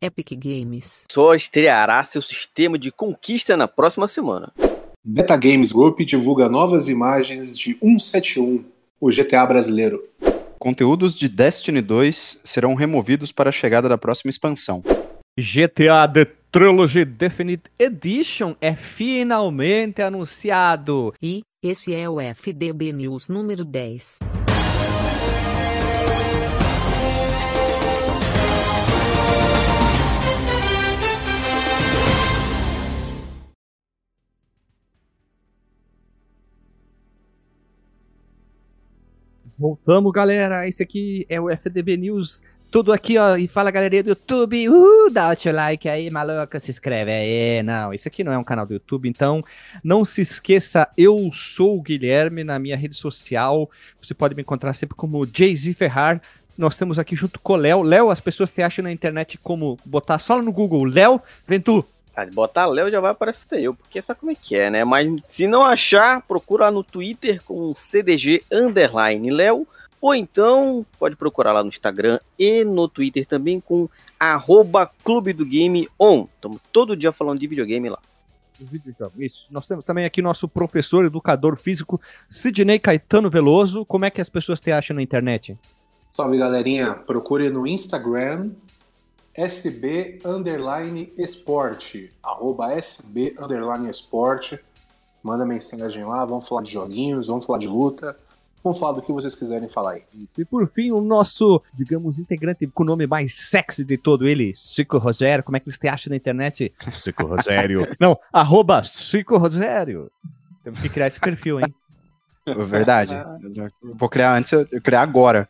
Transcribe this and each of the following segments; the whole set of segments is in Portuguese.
Epic Games. Só estreará seu sistema de conquista na próxima semana. Beta Games Group divulga novas imagens de 171, o GTA brasileiro. Conteúdos de Destiny 2 serão removidos para a chegada da próxima expansão. GTA The Trilogy Definite Edition é finalmente anunciado. E esse é o FDB News número 10. Voltamos, galera. Esse aqui é o FDB News. Tudo aqui, ó. E fala, galerinha do YouTube. Uh, dá o teu like aí, maluca. Se inscreve aí. Não, isso aqui não é um canal do YouTube. Então, não se esqueça. Eu sou o Guilherme na minha rede social. Você pode me encontrar sempre como Jay-Z Ferrar. Nós estamos aqui junto com o Léo. Léo, as pessoas te acham na internet como botar só no Google Léo Ventu. Botar Léo já vai aparecer eu, porque sabe como é que é, né? Mas se não achar, procura no Twitter com CDG Underline Léo, ou então pode procurar lá no Instagram e no Twitter também com arroba Clube do Game On. Estamos todo dia falando de videogame lá. Isso. Nós temos também aqui nosso professor, educador físico, Sidney Caetano Veloso. Como é que as pessoas te acham na internet? Salve galerinha, procure no Instagram SB underline esporte, arroba SB underline esporte. Manda mensagem lá, vamos falar de joguinhos, vamos falar de luta, vamos falar do que vocês quiserem falar aí. E por fim, o nosso, digamos, integrante com o nome mais sexy de todo ele, Cico Rogério. Como é que eles te acham na internet? Cico Rogério. Não, arroba Cico Rogério. Temos que criar esse perfil, hein? Verdade. Eu vou criar antes, eu criar agora.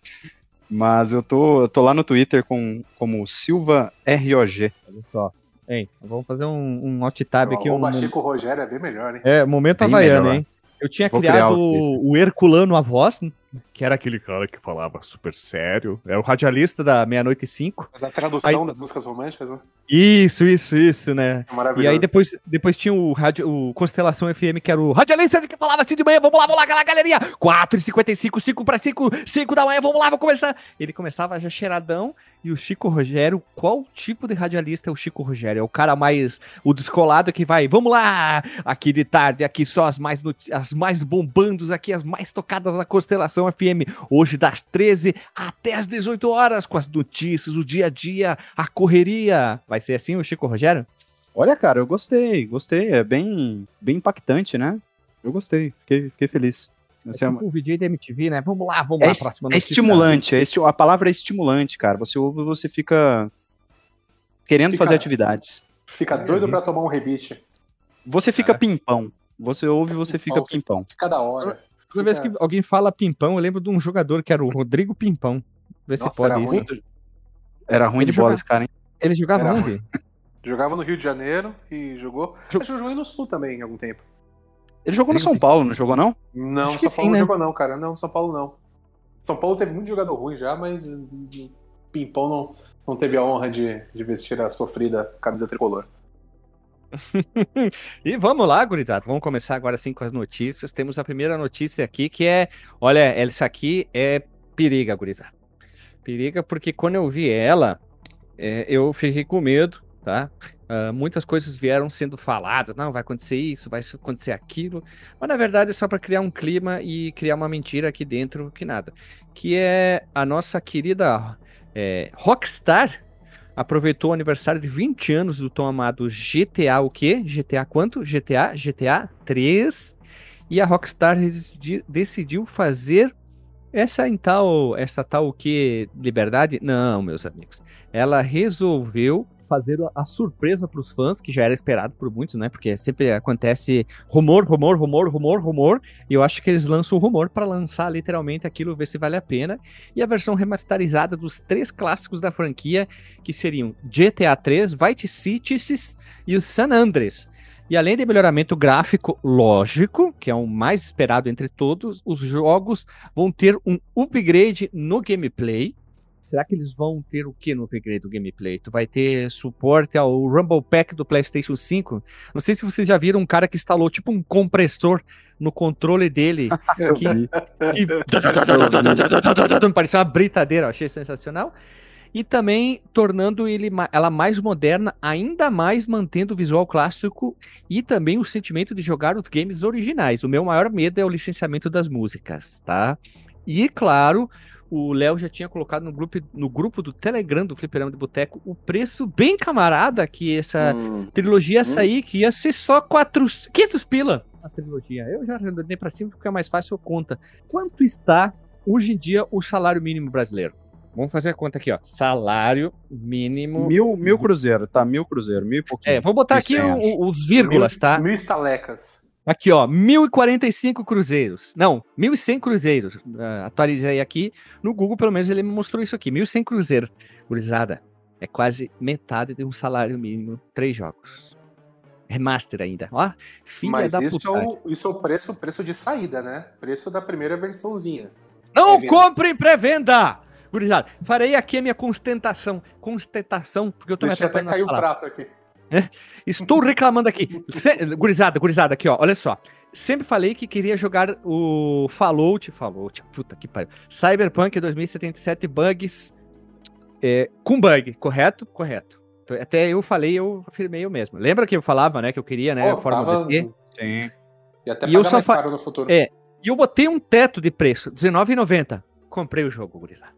Mas eu tô, eu tô lá no Twitter com, como Silva ROG. Olha só. Hein, vamos fazer um, um alt tab aqui. O Um, Chico Rogério é bem melhor, hein? é, momento Bem havaiano, melhor. hein? Eu tinha Vou criado o, o Herculano a voz, que era aquele cara que falava super sério. É o radialista da Meia-Noite e Cinco. Mas a tradução Aí- das músicas românticas, né? Isso, isso, isso, né? É maravilhoso. E aí depois, depois tinha o, rádio, o Constelação FM, que era o radialista que falava assim de manhã, vamos lá, vamos lá, galera, galerinha, 4h55, 5 para 5, 5 da manhã, vamos lá, vamos começar. Ele começava já cheiradão, e o Chico Rogério, qual tipo de radialista é o Chico Rogério? É o cara mais, o descolado que vai, vamos lá, aqui de tarde, aqui só as mais, as mais bombandos, aqui as mais tocadas na Constelação FM, hoje das 13 até as 18 horas, com as notícias, o dia a dia, a correria. Vai ser assim o Chico Rogério? Olha, cara, eu gostei, gostei. É bem, bem impactante, né? Eu gostei, fiquei, fiquei feliz. Assim, é, tipo o VJ da MTV, né? Vamos lá, vamos é lá, próxima é notícia. estimulante, é esti- a palavra é estimulante, cara. Você ouve, você fica querendo Fica- fazer atividades. Fica doido pra tomar um rebite. Você fica pimpão. Você ouve, você fica pimpão. Fica da hora. Toda vez que alguém fala Pimpão, eu lembro de um jogador que era o Rodrigo Pimpão. Vê se pode era isso. ruim. Era ruim Ele de bola esse cara, hein? Ele jogava Era onde? Jogava no Rio de Janeiro e jogou. Jo- Acho que eu joguei no Sul também, em algum tempo. Ele jogou no São Paulo, não jogou, não? Não, Acho que São sim, Paulo né? não jogou não, cara. Não, São Paulo não. São Paulo teve muito jogador ruim já, mas Pimpão não, não teve a honra de, de vestir a sofrida camisa tricolor. E vamos lá, gurizada. Vamos começar agora sim com as notícias. Temos a primeira notícia aqui que é: olha, essa aqui é periga, gurizada. Periga porque quando eu vi ela, é, eu fiquei com medo, tá? Ah, muitas coisas vieram sendo faladas, não, vai acontecer isso, vai acontecer aquilo, mas na verdade é só para criar um clima e criar uma mentira aqui dentro que nada. Que é a nossa querida é, Rockstar aproveitou o aniversário de 20 anos do tão amado GTA o quê? GTA quanto? GTA? GTA 3. E a Rockstar decidi- decidiu fazer essa em tal, essa tal o que liberdade? Não, meus amigos. Ela resolveu fazer a surpresa para os fãs, que já era esperado por muitos, né? Porque sempre acontece rumor, rumor, rumor, rumor, rumor, e eu acho que eles lançam o rumor para lançar literalmente aquilo, ver se vale a pena. E a versão remasterizada dos três clássicos da franquia, que seriam GTA 3, Vice City e o San Andreas. E além de melhoramento gráfico lógico, que é o mais esperado entre todos, os jogos vão ter um upgrade no gameplay. Será que eles vão ter o que no upgrade do gameplay? Tu vai ter suporte ao Rumble Pack do PlayStation 5? Não sei se vocês já viram um cara que instalou tipo um compressor no controle dele. Que- que parecia uma britadeira, eu achei sensacional. e também tornando ele, ela mais moderna, ainda mais mantendo o visual clássico e também o sentimento de jogar os games originais. O meu maior medo é o licenciamento das músicas, tá? E claro, o Léo já tinha colocado no grupo, no grupo do Telegram do Fliperama de Boteco o preço bem camarada que essa hum. trilogia ia hum. sair, que ia ser só 4, 500 pila a trilogia. Eu já arredondei para cima porque é mais fácil conta. Quanto está hoje em dia o salário mínimo brasileiro? Vamos fazer a conta aqui, ó. Salário mínimo. Mil, mil cruzeiro, tá? Mil cruzeiro, mil e pouquinho. É, vou botar aqui o, os vírgulas, mil, tá? Mil estalecas. Aqui, ó, 1.045 cruzeiros. Não, 1.100 cruzeiros. Uh, atualizei aqui. No Google, pelo menos, ele me mostrou isso aqui. 1.100 cruzeiros. Gurizada, é quase metade de um salário mínimo. Três jogos. Remaster ainda. Ó, filha Mas da isso é, o, isso é o preço, preço de saída, né? Preço da primeira versãozinha. Não é compre pré-venda! Gurizada, farei aqui a minha constatação. Constatação, porque eu tô Deixa me até cair o prato aqui. É? Estou reclamando aqui. Se... Gurizada, gurizada, aqui, ó. Olha só. Sempre falei que queria jogar o Fallout. Fallout, puta que pariu. Cyberpunk 2077 bugs. É, com bug, correto? Correto. Até eu falei, eu afirmei eu mesmo. Lembra que eu falava, né? Que eu queria, né? Oh, a forma tava... Sim. E até e eu só fa... no futuro. É. E eu botei um teto de preço, R$19,90. Comprei o jogo, gurizada.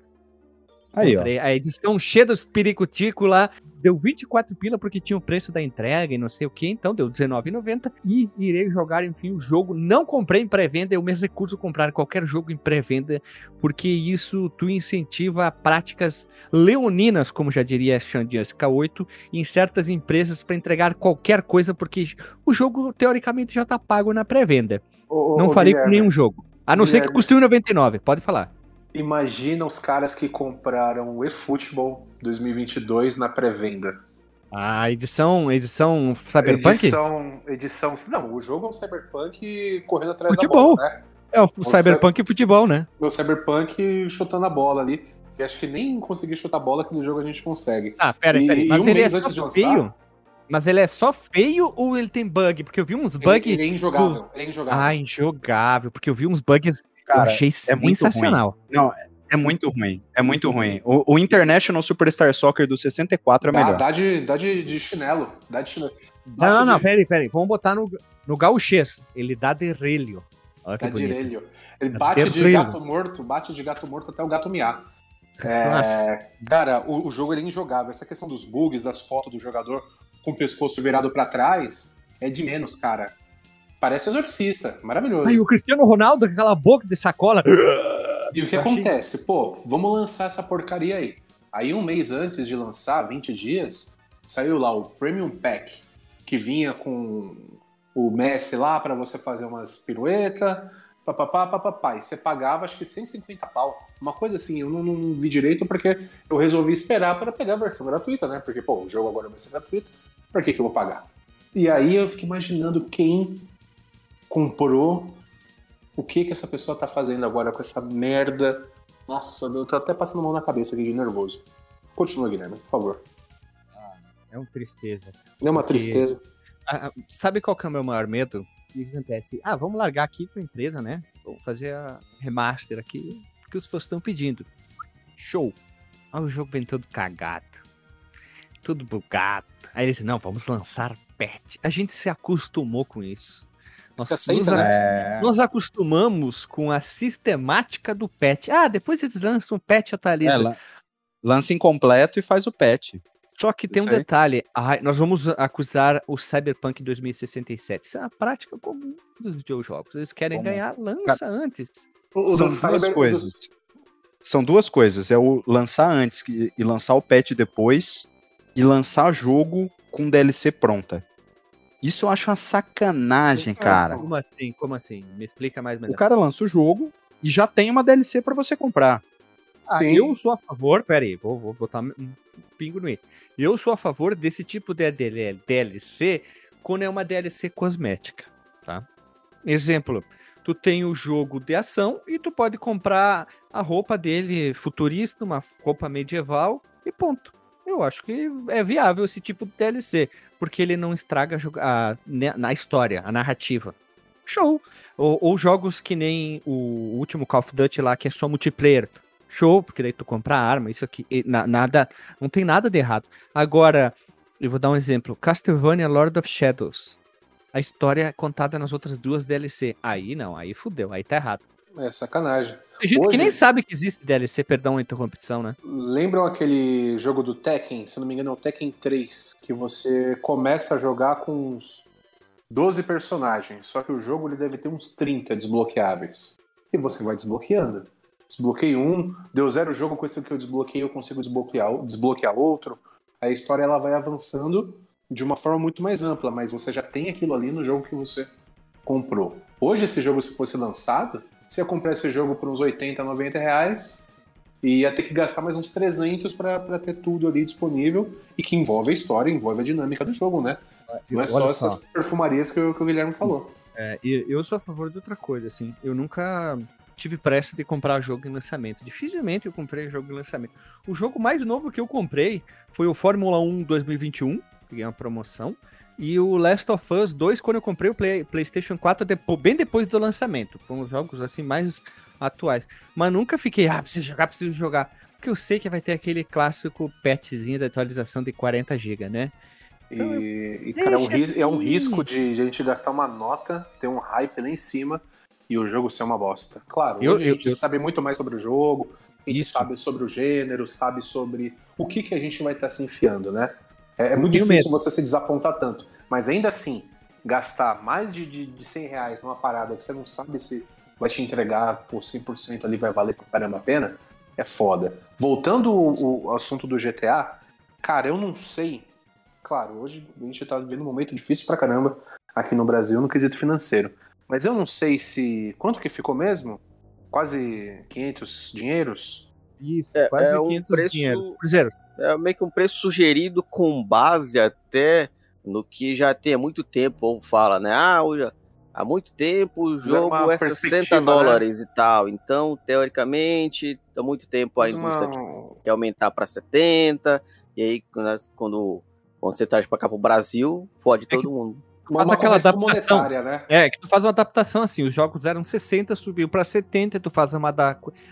Aí, Comprei ó. A edição cheia dos pericuticos lá. Deu 24 pila porque tinha o preço da entrega e não sei o que, então deu R$19,90 e irei jogar, enfim, o jogo. Não comprei em pré-venda, eu me recuso a comprar qualquer jogo em pré-venda, porque isso tu incentiva práticas leoninas, como já diria Xandian SK8, em certas empresas para entregar qualquer coisa, porque o jogo teoricamente já tá pago na pré-venda. Não falei com nenhum jogo. A não Guilherme. ser que custe R$1,99, pode falar. Imagina os caras que compraram o eFootball 2022 na pré-venda. A edição, edição Cyberpunk? Edição, edição. Não, o jogo é um Cyberpunk correndo atrás futebol. da bola, né? É o, o Cyberpunk e futebol, né? O Cyberpunk chutando a bola ali. Que acho que nem conseguir chutar a bola que no jogo a gente consegue. Ah, pera, pera. Mas um ele é só lançar, feio? Mas ele é só feio ou ele tem bug? Porque eu vi uns bugs. Ele, ele, é injogável, dos... ele é injogável. Ah, injogável. Porque eu vi uns bugs Cara, eu achei é sensacional. Não, é muito ruim. É muito ruim. O, o, International Superstar Soccer do 64 é melhor. Dá, de, dá de, de chinelo. Dá de chinelo. Não, não, não, peraí, peraí. Vamos botar no, no gauchês. Ele dá derrelho. Olha dá derrelho. Ele bate de gato morto, bate de gato morto até o gato miar. É, cara, o, o, jogo é injogável. Essa questão dos bugs, das fotos do jogador com o pescoço virado para trás, é de menos, cara. Parece exorcista, maravilhoso. Aí o Cristiano Ronaldo com aquela boca de sacola. E o que acontece? Pô, vamos lançar essa porcaria aí. Aí um mês antes de lançar, 20 dias, saiu lá o Premium Pack, que vinha com o Messi lá para você fazer umas piruetas, papapá, papapá. E você pagava acho que 150 pau. Uma coisa assim, eu não, não vi direito porque eu resolvi esperar para pegar a versão gratuita, né? Porque, pô, o jogo agora vai ser gratuito, pra que, que eu vou pagar? E aí eu fico imaginando quem comprou, o que que essa pessoa tá fazendo agora com essa merda. Nossa, eu tô até passando mão na cabeça aqui de nervoso. Continua, Guilherme, por favor. Ah, é uma tristeza. É uma porque... tristeza. Ah, sabe qual que é o meu maior medo? O que acontece? Ah, vamos largar aqui com a empresa, né? Vamos fazer a remaster aqui, porque os fãs estão pedindo. Show! Ah, o jogo vem todo cagado. Tudo bugado. Aí eles não, vamos lançar patch. A gente se acostumou com isso. Nós, nos, é... nós, acostumamos com a sistemática do patch. Ah, depois eles lançam um patch atualiza. É, lança incompleto e faz o patch. Só que tem Isso um detalhe, nós vamos acusar o Cyberpunk 2067. Isso é uma prática comum dos videojogos. Eles querem Como? ganhar, lança Cara, antes. O, São duas Cyber... coisas. São duas coisas. É o lançar antes e lançar o patch depois e lançar jogo com DLC pronta. Isso eu acho uma sacanagem, cara. Como assim? Como assim? Me explica mais melhor. O cara lança o jogo e já tem uma DLC para você comprar. Ah, Sim. eu sou a favor, pera aí, vou, vou botar um pingo no i. Eu sou a favor desse tipo de DLC quando é uma DLC cosmética, tá? Exemplo, tu tem o jogo de ação e tu pode comprar a roupa dele futurista, uma roupa medieval e ponto. Eu acho que é viável esse tipo de DLC porque ele não estraga a, na história, a narrativa. Show! Ou, ou, jogos que nem o último Call of Duty lá, que é só multiplayer. show, porque daí tu compra arma, isso aqui, na, nada, não tem nada de errado. Agora, eu vou dar um exemplo, Castlevania Lord of Shadows. A história é contada nas outras duas DLC. Aí não, aí fudeu, aí tá errado. É sacanagem. Tem gente Hoje, que nem sabe que existe DLC, perdão a interrupção, né? Lembram aquele jogo do Tekken, se não me engano é o Tekken 3, que você começa a jogar com uns 12 personagens, só que o jogo ele deve ter uns 30 desbloqueáveis. E você vai desbloqueando. Desbloqueei um, deu zero jogo com esse que eu desbloqueei, eu consigo desbloquear, desbloquear outro. A história ela vai avançando de uma forma muito mais ampla, mas você já tem aquilo ali no jogo que você comprou. Hoje, esse jogo, se fosse lançado, você ia comprar esse jogo por uns 80, 90 reais e ia ter que gastar mais uns 300 para ter tudo ali disponível e que envolve a história, envolve a dinâmica do jogo, né? Não é só, só essas perfumarias que, que o Guilherme falou. É, eu sou a favor de outra coisa, assim. Eu nunca tive pressa de comprar jogo em lançamento. Dificilmente eu comprei jogo em lançamento. O jogo mais novo que eu comprei foi o Fórmula 1 2021, peguei uma promoção, e o Last of Us 2 quando eu comprei o Play, PlayStation 4 depois, bem depois do lançamento, com os jogos assim mais atuais. Mas nunca fiquei, ah, preciso jogar, preciso jogar, porque eu sei que vai ter aquele clássico patchzinho da atualização de 40 GB, né? Então, e, e cara, é um, assim. é um risco de, de a gente gastar uma nota, ter um hype lá em cima e o jogo ser uma bosta. Claro, eu, a gente eu, sabe muito mais sobre o jogo, a gente Isso. sabe sobre o gênero, sabe sobre o que, que a gente vai estar tá se enfiando, né? É, é muito difícil mesmo. você se desapontar tanto. Mas ainda assim, gastar mais de, de, de 100 reais numa parada que você não sabe se vai te entregar por 100% ali, vai valer pra caramba a pena, é foda. Voltando ao, assunto do GTA, cara, eu não sei. Claro, hoje a gente tá vivendo um momento difícil pra caramba aqui no Brasil no quesito financeiro. Mas eu não sei se. Quanto que ficou mesmo? Quase 500 dinheiros? Isso, é, quase é 500 um preço, dinheiro. Cruzeiro. É meio que um preço sugerido com base até no que já tem há muito tempo, ou fala, né? Ah, há muito tempo o jogo é 60 né? dólares né? e tal. Então, teoricamente, há muito tempo a indústria uma... quer aumentar para 70. E aí, quando, quando você traz para cá pro Brasil, fode é todo que... mundo faz uma aquela adaptação. Né? É, que tu faz uma adaptação assim, os jogos eram 60, subiu para 70, tu faz uma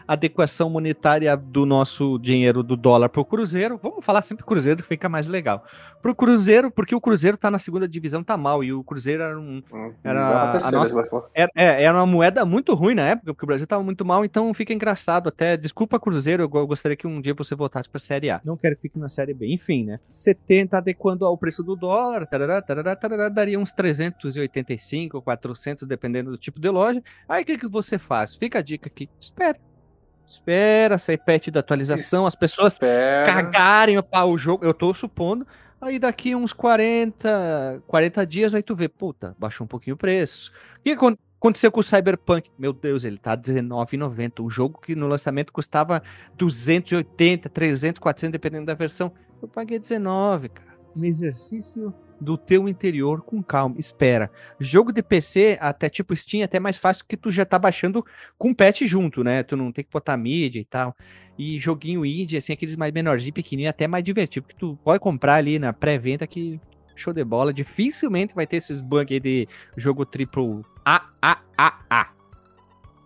adequação monetária do nosso dinheiro do dólar pro Cruzeiro. Vamos falar sempre Cruzeiro, fica mais legal. Pro Cruzeiro, porque o Cruzeiro tá na segunda divisão, tá mal, e o Cruzeiro era um hum, era a nossa, era, é, era uma moeda muito ruim na época, porque o Brasil tava muito mal, então fica engraçado até. Desculpa Cruzeiro, eu gostaria que um dia você voltasse para Série A. Não quero que fique na Série B, enfim, né? 70 adequando ao preço do dólar, tarará, tarará, tarará, daria uns 385, 400, dependendo do tipo de loja. Aí o que, que você faz? Fica a dica aqui, espera. Espera sair patch da atualização, as pessoas espera. cagarem para o jogo, eu tô supondo. Aí daqui uns 40, 40 dias, aí tu vê, puta, baixou um pouquinho o preço. O que aconteceu com o Cyberpunk? Meu Deus, ele tá R$19,90. Um jogo que no lançamento custava 280, 300, 400, dependendo da versão. Eu paguei 19, cara. Um exercício do teu interior com calma. Espera. Jogo de PC, até tipo Steam, é até mais fácil que tu já tá baixando com patch junto, né? Tu não tem que botar mídia e tal. E joguinho indie, assim, aqueles mais menorzinhos, pequenininho, até mais divertido, porque tu pode comprar ali na pré-venda que show de bola. Dificilmente vai ter esses bugs aí de jogo triplo A, A, A, A.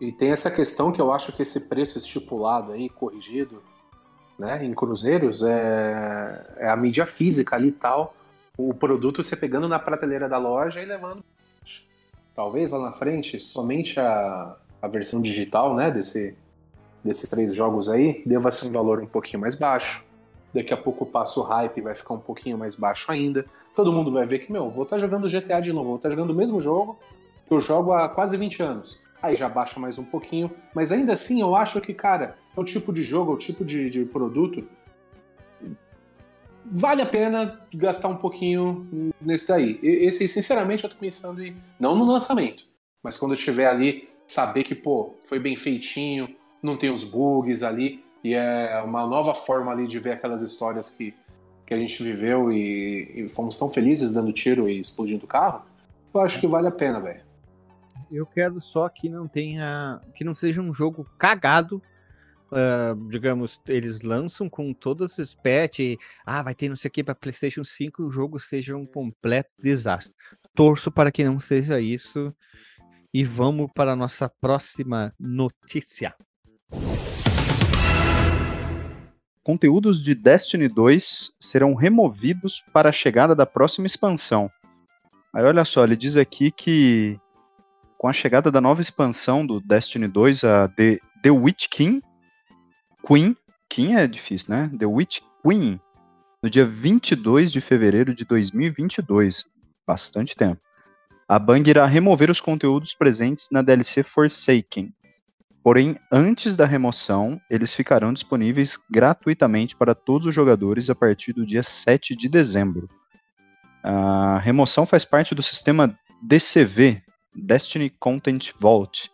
E tem essa questão que eu acho que esse preço estipulado aí, corrigido, né, em cruzeiros, é, é a mídia física ali e tal o produto você pegando na prateleira da loja e levando. Talvez lá na frente, somente a, a versão digital né, desse, desses três jogos aí deva ser um valor um pouquinho mais baixo. Daqui a pouco passa o hype vai ficar um pouquinho mais baixo ainda. Todo mundo vai ver que, meu, vou estar tá jogando GTA de novo, vou estar tá jogando o mesmo jogo que eu jogo há quase 20 anos. Aí já baixa mais um pouquinho, mas ainda assim eu acho que, cara, é o tipo de jogo, é o tipo de, de produto vale a pena gastar um pouquinho nesse daí. Esse, sinceramente, eu tô pensando em. Não no lançamento, mas quando eu estiver ali, saber que, pô, foi bem feitinho, não tem os bugs ali, e é uma nova forma ali de ver aquelas histórias que, que a gente viveu e, e fomos tão felizes dando tiro e explodindo o carro. Eu acho que vale a pena, velho. Eu quero só que não tenha. que não seja um jogo cagado Uh, digamos, eles lançam com todos esses patch, ah, vai ter não sei o que para PlayStation 5, o jogo seja um completo desastre. Torço para que não seja isso. E vamos para a nossa próxima notícia. conteúdos de Destiny 2 serão removidos para a chegada da próxima expansão. Aí olha só, ele diz aqui que com a chegada da nova expansão do Destiny 2, a The, The Witch King, Queen, King é difícil, né? The Witch Queen, no dia 22 de fevereiro de 2022, bastante tempo. A Bang irá remover os conteúdos presentes na DLC Forsaken. Porém, antes da remoção, eles ficarão disponíveis gratuitamente para todos os jogadores a partir do dia 7 de dezembro. A remoção faz parte do sistema DCV, Destiny Content Vault,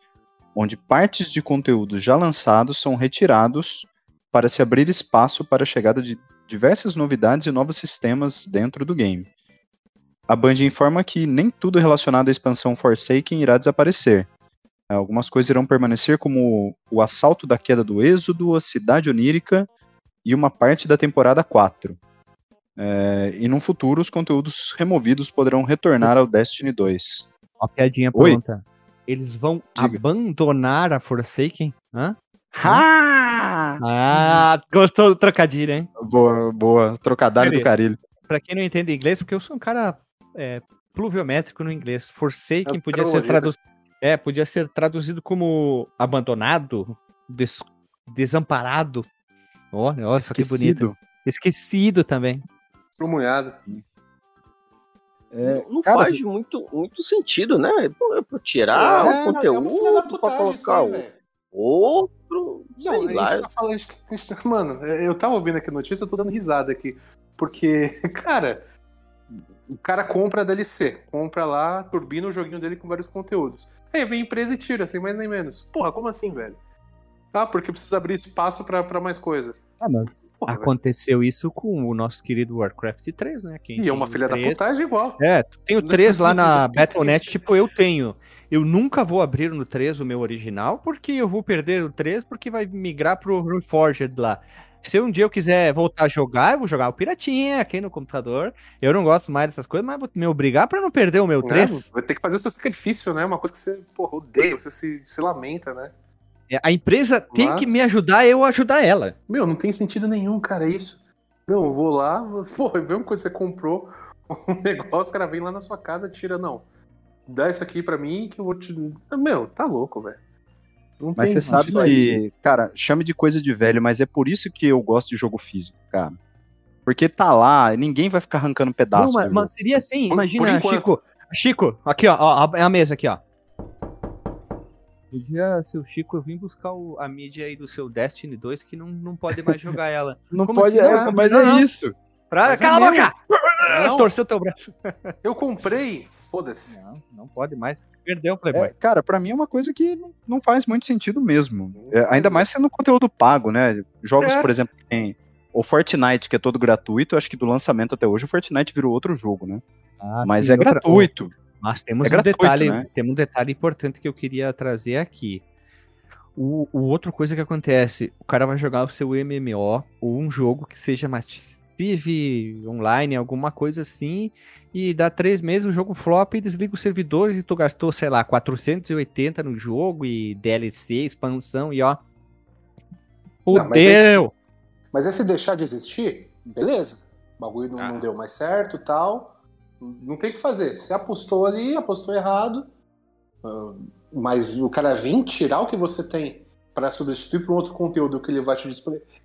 onde partes de conteúdos já lançados são retirados para se abrir espaço para a chegada de diversas novidades e novos sistemas dentro do game. A Band informa que nem tudo relacionado à expansão Forsaken irá desaparecer. Algumas coisas irão permanecer, como o assalto da queda do Êxodo, a cidade onírica e uma parte da temporada 4. É, e no futuro, os conteúdos removidos poderão retornar ao Destiny 2. Uma piadinha Oi? Eles vão Diga. abandonar a Forsaken? Hã? Ha! Ah, gostou do trocadilho, hein? Boa, boa. Trocadilho do carilho. Pra quem não entende inglês, porque eu sou um cara é, pluviométrico no inglês. Forsaken É podia ser traduzido. É, podia ser traduzido como abandonado, des- desamparado. Ó, nossa, que bonito. Esquecido também. Frumunhado. É, não cara, faz muito, muito sentido, né? Pô, Pô, Tirar É, o é conteúdo pra colocar aí, outro, sei Não, lá. tá falando, a gente tá- mano, eu tava ouvindo aqui a notícia, eu tô dando risada aqui. Porque, cara, o cara compra a DLC, compra lá, turbina o joguinho dele com vários conteúdos. Aí vem a empresa e tira, sem mais nem menos. Porra, como assim, velho? Ah, porque precisa abrir espaço pra, pra mais coisa. Ah, mas Porra. Aconteceu isso com o nosso querido Warcraft 3, né? Quem E é uma filha da 3 putagem igual. É, tu tem o 3 lá na Battle.net, tipo, eu tenho. Eu nunca vou abrir no 3 o meu original, porque eu vou perder o 3, porque vai migrar pro Reforged lá. Se um dia eu quiser voltar a jogar, eu vou jogar o Piratinha aqui no computador. Eu não gosto mais dessas coisas, mas vou me obrigar pra não perder o meu 3. Né? Vai ter que fazer o seu sacrifício, né? Uma coisa que você, porra, odeia, você se, se lamenta, né? É, A empresa tem que me ajudar, eu ajudar ela. Meu, não tem sentido nenhum, cara, isso. Não, eu vou lá, porra, é a mesma coisa você comprou um negócio, o cara vem lá na sua casa, tira, não. Dá isso aqui pra mim que eu vou te. Ah, Meu, tá louco, velho. Não Mas tem você sabe aí. que, cara, chame de coisa de velho, mas é por isso que eu gosto de jogo físico, cara. Porque tá lá, ninguém vai ficar arrancando pedaço. Não, mas, mas seria assim, Por- imagina, por enquanto. Chico. Chico, aqui, ó, ó, a- a mesa aqui, ó. Podia, seu Chico, eu vim buscar o- a mídia aí do seu Destiny 2 que não, não pode mais jogar ela. Não como pode, assim? é, Não, mas não, é não. isso. Pra... Mas é Cala a meu. boca! Torceu teu braço. Eu comprei, foda-se. Não, não pode mais. Perdeu o Playboy. É, cara, pra mim é uma coisa que não- faz muito sentido mesmo. É, ainda mais sendo conteúdo pago, né? Jogos, É. por exemplo, que tem o Fortnite, que é todo gratuito, eu acho que do lançamento até hoje o Fortnite virou outro jogo, né? Ah, Mas sim, é outra- gratuito. Mas temos É um gratuito, detalhe, né? temos um detalhe importante que eu queria trazer aqui. O, o outra coisa que acontece, o cara vai jogar o seu MMO ou um jogo que seja massive online, alguma coisa assim, e dá três meses o jogo flop e desliga os servidores e tu gastou, sei lá, 480 no jogo e DLC, expansão e ó. Não, mas esse- Fudeu! Mas é se deixar de existir, beleza. O bagulho não, Ah. não deu mais certo e tal. Não tem o que fazer. Você apostou ali, apostou errado. ah, mas o cara vir tirar o que você tem para substituir por um outro conteúdo que ele vai te.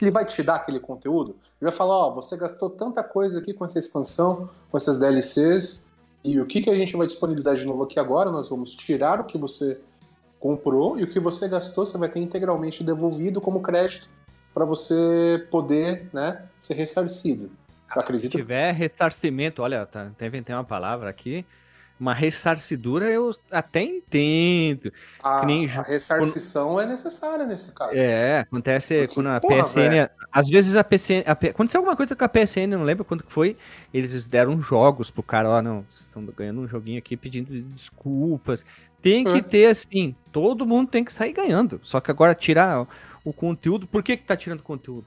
Ele vai te dar aquele conteúdo. Ele vai falar: Ó, você gastou tanta coisa aqui com essa expansão, com essas DLCs. E o que, que a gente vai disponibilizar de novo aqui agora? Nós vamos tirar o que você comprou e o que você gastou você vai ter integralmente devolvido como crédito para você poder né, ser ressarcido. Eu Se acredito tiver ressarcimento, olha, tá, até inventei uma palavra aqui. Uma ressarcidura eu até entendo. a, que nem a ressarcição é necessária nesse caso. É, acontece Porque, quando a porra, PSN. Às vezes a PSN. a aconteceu alguma coisa com a PSN, não lembro quando que foi. Eles deram jogos pro cara, ó, não, vocês estão ganhando um joguinho aqui pedindo desculpas. Tem que É. ter assim, todo mundo tem que sair ganhando. Só que agora tirar o conteúdo. Por que que tá tirando conteúdo?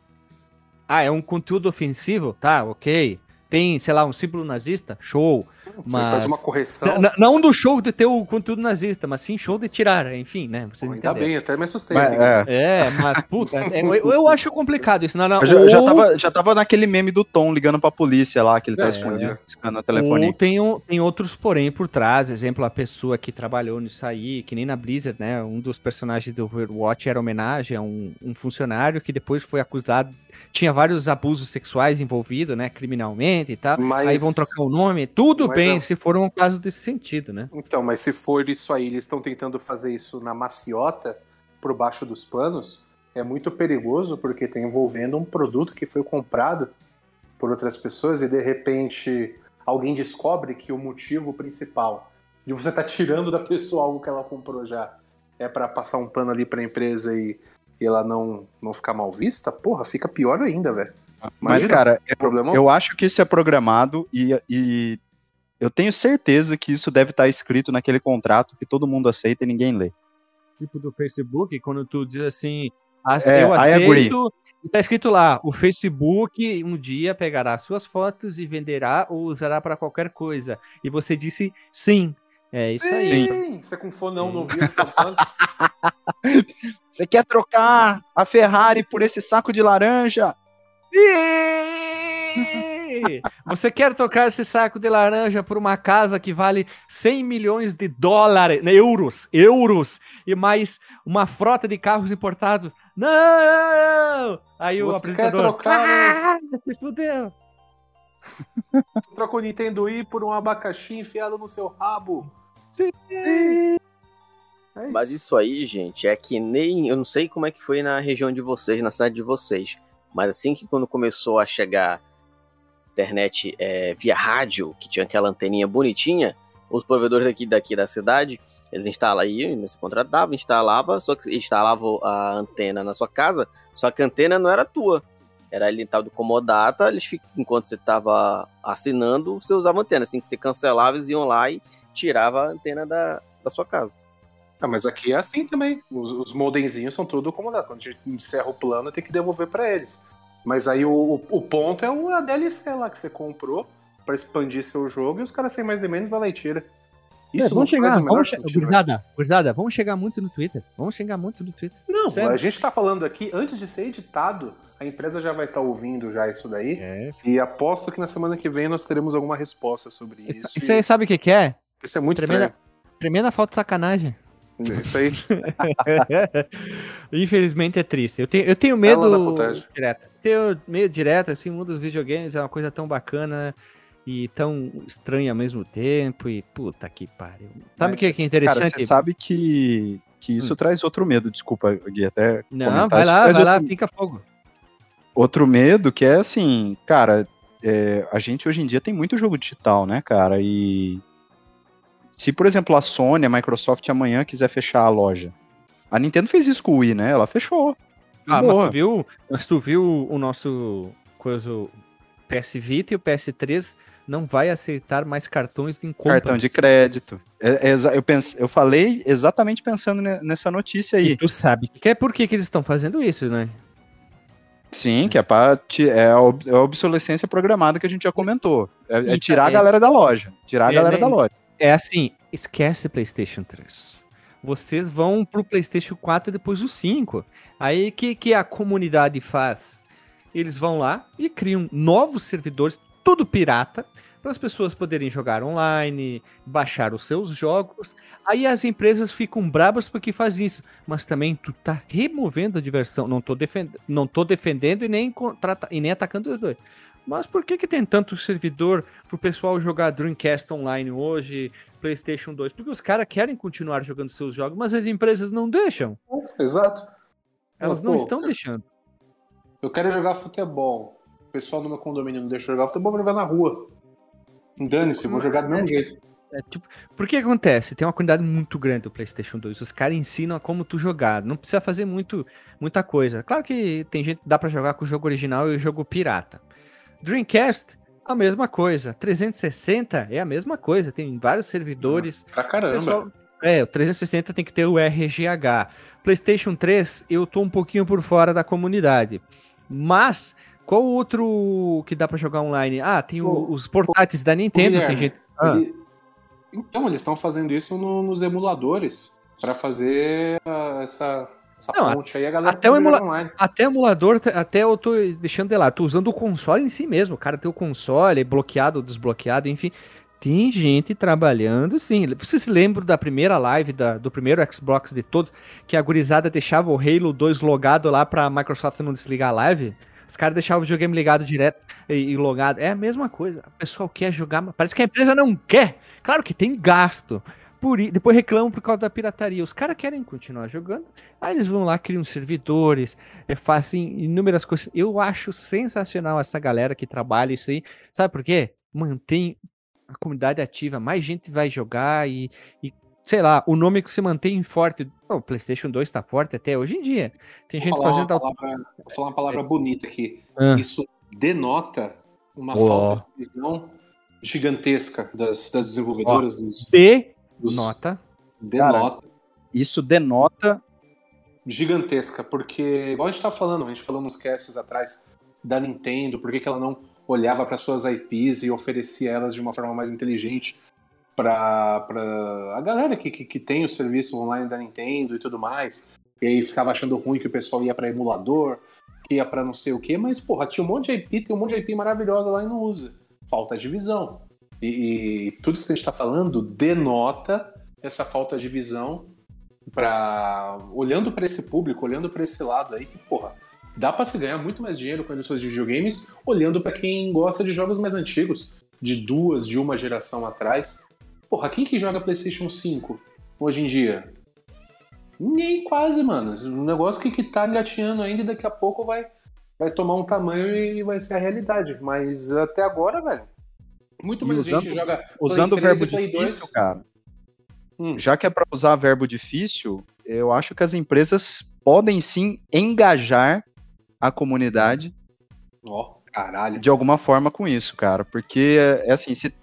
Ah, é um conteúdo ofensivo? Tá, ok. Tem, sei lá, um símbolo nazista? Show. Você Mas- faz uma correção. N- Não do show de ter o conteúdo nazista, mas sim show de tirar, enfim, né? Vocês Ainda entenderam. bem, até me assustei. Mas, é, É, mas, puta, é, eu, eu acho complicado isso. Não, não, eu já, eu já, ou- tava, já tava naquele meme do Tom ligando pra polícia lá, que ele tá É, escondido, é. piscando Ou telefonia. tem, um- tem outros porém por trás, exemplo, a pessoa que trabalhou nisso aí, que nem na Blizzard, né? Um dos personagens do Overwatch era homenagem a um, um funcionário que depois foi acusado, tinha vários abusos sexuais envolvidos, né? Criminalmente e tal. Mas- Aí vão trocar o nome. Tudo Mas bem, é- se for um caso desse sentido, né? Então, mas se for isso aí, eles estão tentando fazer isso na maciota, por baixo dos panos, é muito perigoso porque está envolvendo um produto que foi comprado por outras pessoas e de repente alguém descobre que o motivo principal de você estar tirando da pessoa algo que ela comprou já é para passar um pano ali para a empresa e, e ela não, não ficar mal vista, porra, fica pior ainda, velho. Mas, cara, problema eu acho que isso é programado e, e eu tenho certeza que isso deve estar escrito naquele contrato que todo mundo aceita e ninguém lê. Tipo do Facebook, quando tu diz assim, "Ace- É, eu aceito, e tá escrito lá, o Facebook um dia pegará suas fotos e venderá ou usará para qualquer coisa. E você disse sim. É isso aí. Sim, você com fone não, não ouviu cantando. Você quer trocar a Ferrari por esse saco de laranja? Sim! Você quer trocar esse saco de laranja por uma casa que vale 100 milhões de dólares, né, euros, euros, e mais uma frota de carros importados? Não! Aí o Você quer apresentador... trocar Ah, se fudeu. Você troca o Nintendo Wii por um abacaxi enfiado no seu rabo. Sim. É isso. Mas isso aí, gente, é que nem. Eu não sei como é que foi na região de vocês, na cidade de vocês. Mas assim que quando começou a chegar internet é, via rádio, que tinha aquela anteninha bonitinha, os provedores daqui, daqui da cidade, eles instalam aí, nesse contrato dava, instalava, só que instalavam a antena na sua casa, só que a antena não era tua. Era ali tal do Comodata, eles, enquanto você estava assinando, você usava a antena. Assim que você cancelava, eles iam lá e tirava a antena da, da sua casa. Ah, mas aqui é assim também. Os, os modemzinhos são tudo acomodados. Quando a gente encerra o plano, tem que devolver pra eles. Mas aí o, o, ponto é o- a DLC lá que você comprou pra expandir seu jogo e os caras sem mais nem menos vai lá e tira. Isso É, vamos chegar, vamos sentido, gurizada, gurizada, vamos chegar muito no Twitter. Vamos chegar muito no Twitter. Não, Sério? a gente tá falando aqui, antes de ser editado, a empresa já vai estar ouvindo já isso daí. É. E aposto que na semana que vem nós teremos alguma resposta sobre isso. Isso, isso aí sabe o que, que é? Isso é muito Tremenda, tremenda falta de sacanagem. Estranho. Isso aí. Infelizmente é triste. Eu tenho, eu tenho medo direto. Tenho medo direto, assim, o mundo dos videogames é uma coisa tão bacana e tão estranha ao mesmo tempo. E puta que pariu. Sabe o que, que é Cara, interessante? você sabe que, que isso traz outro medo, desculpa, Gui, até Não, comentar, vai lá, vai lá, outro, fica fogo. outro medo que é assim, cara, é, a gente hoje em dia tem muito jogo digital, né, cara, e se, por exemplo, a Sony, a Microsoft amanhã quiser fechar a loja, a Nintendo fez isso com o Wii, né, ela fechou. Ah, mas tu viu, mas tu viu o nosso coisa, o PS Vita e o PS3 não vai aceitar mais cartões de compras. Cartão de crédito. É- é eu, pense, eu falei exatamente pensando ne- nessa notícia aí. E tu sabe que é por que, que eles estão fazendo isso, né? Sim, que é, pra, é, a é a obsolescência programada que a gente já comentou. É, é E tirar a galera da loja. Tirar a É, galera né, da loja. É assim, esquece PlayStation 3. Vocês vão pro PlayStation 4 e depois o 5. Aí o que, que a comunidade faz? Eles vão lá e criam novos servidores, tudo pirata, para as pessoas poderem jogar online, baixar os seus jogos. Aí as empresas ficam brabas porque faz isso. Mas também tu tá removendo a diversão. Não tô, defend... não tô defendendo e nem, e nem atacando os dois. Mas por que, que tem tanto servidor pro pessoal jogar Dreamcast online hoje, PlayStation 2? Porque os caras querem continuar jogando seus jogos, mas as empresas não deixam. Exato. Elas Pô, não estão eu- deixando. Eu quero jogar futebol. O pessoal do meu condomínio não deixa jogar futebol, vou jogar na rua. Dane-se, vou jogar do mesmo jeito. É, tipo, por que acontece? Tem uma quantidade muito grande do PlayStation 2. Os caras ensinam como tu jogar. Não precisa fazer muito, muita coisa. Claro que tem gente que dá pra jogar com o jogo original e o jogo pirata. Dreamcast, a mesma coisa. 360 é a mesma coisa. Tem vários servidores. Pra O caramba. pessoal- é, o 360 tem que ter o RGH. PlayStation 3, eu tô um pouquinho por fora da comunidade. Mas, qual outro que dá pra jogar online? Ah, tem o- os portáteis da Nintendo. Guilherme, gente. Ah. Ele... Então, eles estão fazendo isso no, nos emuladores para fazer uh, essa, essa não, ponte aí, a galera até o emula... online. Até emulador, até eu tô deixando de lá, tô usando o console em si mesmo. O cara tem o console bloqueado, desbloqueado, enfim. Tem gente trabalhando, sim. Vocês se lembram da primeira live, da, do primeiro Xbox de todos, que a gurizada deixava o Halo 2 logado lá pra Microsoft não desligar a live? Os caras deixavam o videogame ligado direto e, e, logado. É a mesma coisa. O pessoal quer jogar, parece que a empresa não quer. Claro que tem gasto. Por, depois reclamam por causa da pirataria. Os caras querem continuar jogando. Aí eles vão lá, criam servidores, é, fazem inúmeras coisas. Eu acho sensacional essa galera que trabalha isso aí. Sabe por quê? Mantém a comunidade ativa, mais gente vai jogar e, e sei lá, o nome que se mantém forte. O PlayStation 2 está forte até hoje em dia. Tem vou gente fazendo. Palavra, vou falar uma palavra bonita aqui. Ah. Isso denota uma oh. falta de visão gigantesca das, das desenvolvedoras. Oh. Dos, denota. Denota. Cara, isso denota. Gigantesca, porque, igual a gente tá falando, a gente falou nos casts atrás da Nintendo, por que, que ela não olhava para suas IPs e oferecia elas de uma forma mais inteligente para a galera que, que, que, tem o serviço online da Nintendo e tudo mais. E aí ficava achando ruim que o pessoal ia para emulador, que ia para não sei o que, mas porra, tinha um monte de IP, tem um monte de IP maravilhosa lá e não usa. Falta de visão. E, e tudo isso que a gente está falando denota essa falta de visão para olhando para esse público, olhando para esse lado aí que, porra, dá para se ganhar muito mais dinheiro com a indústria de videogames olhando para quem gosta de jogos mais antigos, de duas, de uma geração atrás. Porra, quem que joga PlayStation 5 hoje em dia? Ninguém quase, mano. Um negócio que, que tá engatinhando ainda e daqui a pouco vai, vai tomar um tamanho e vai ser a realidade. Mas até agora, velho, muito mais usando, gente joga. Usando o verbo difícil, cara. Hum. Já que é para usar verbo difícil, eu acho que as empresas podem sim engajar a comunidade. Ó, oh, caralho. De alguma forma com isso, cara. Porque é assim, se,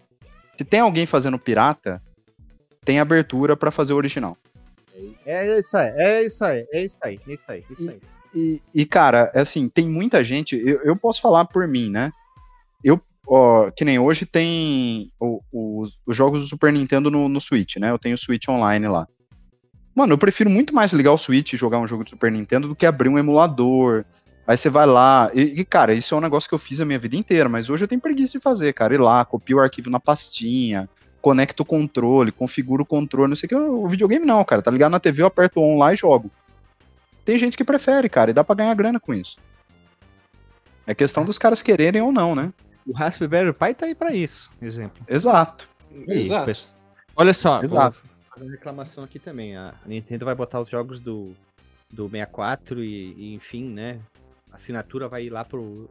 se tem alguém fazendo pirata, tem abertura para fazer o original. É isso aí, é isso aí, é isso aí, é isso aí, isso aí. E, e, cara, é assim, tem muita gente, eu, eu posso falar por mim, né? Eu, ó, que nem hoje tem os jogos do Super Nintendo no, no Switch, né? Eu tenho o Switch Online lá. Mano, eu prefiro muito mais ligar o Switch e jogar um jogo do Super Nintendo do que abrir um emulador, Aí você vai lá, e, e, cara, isso é um negócio que eu fiz a minha vida inteira, mas hoje eu tenho preguiça de fazer, cara. Ir lá, copio o arquivo na pastinha, conecto o controle, configuro o controle, não sei o que. O videogame não, cara. Tá ligado na TV, eu aperto on lá e jogo. Tem gente que prefere, cara, e dá pra ganhar grana com isso. É questão dos caras quererem ou não, né? O Raspberry Pi tá aí pra isso, exemplo. Exato. Aí, Exato. Olha só, Exato. vou reclamação aqui também. A Nintendo vai botar os jogos do, do 64 e, e enfim, né? assinatura vai ir lá pro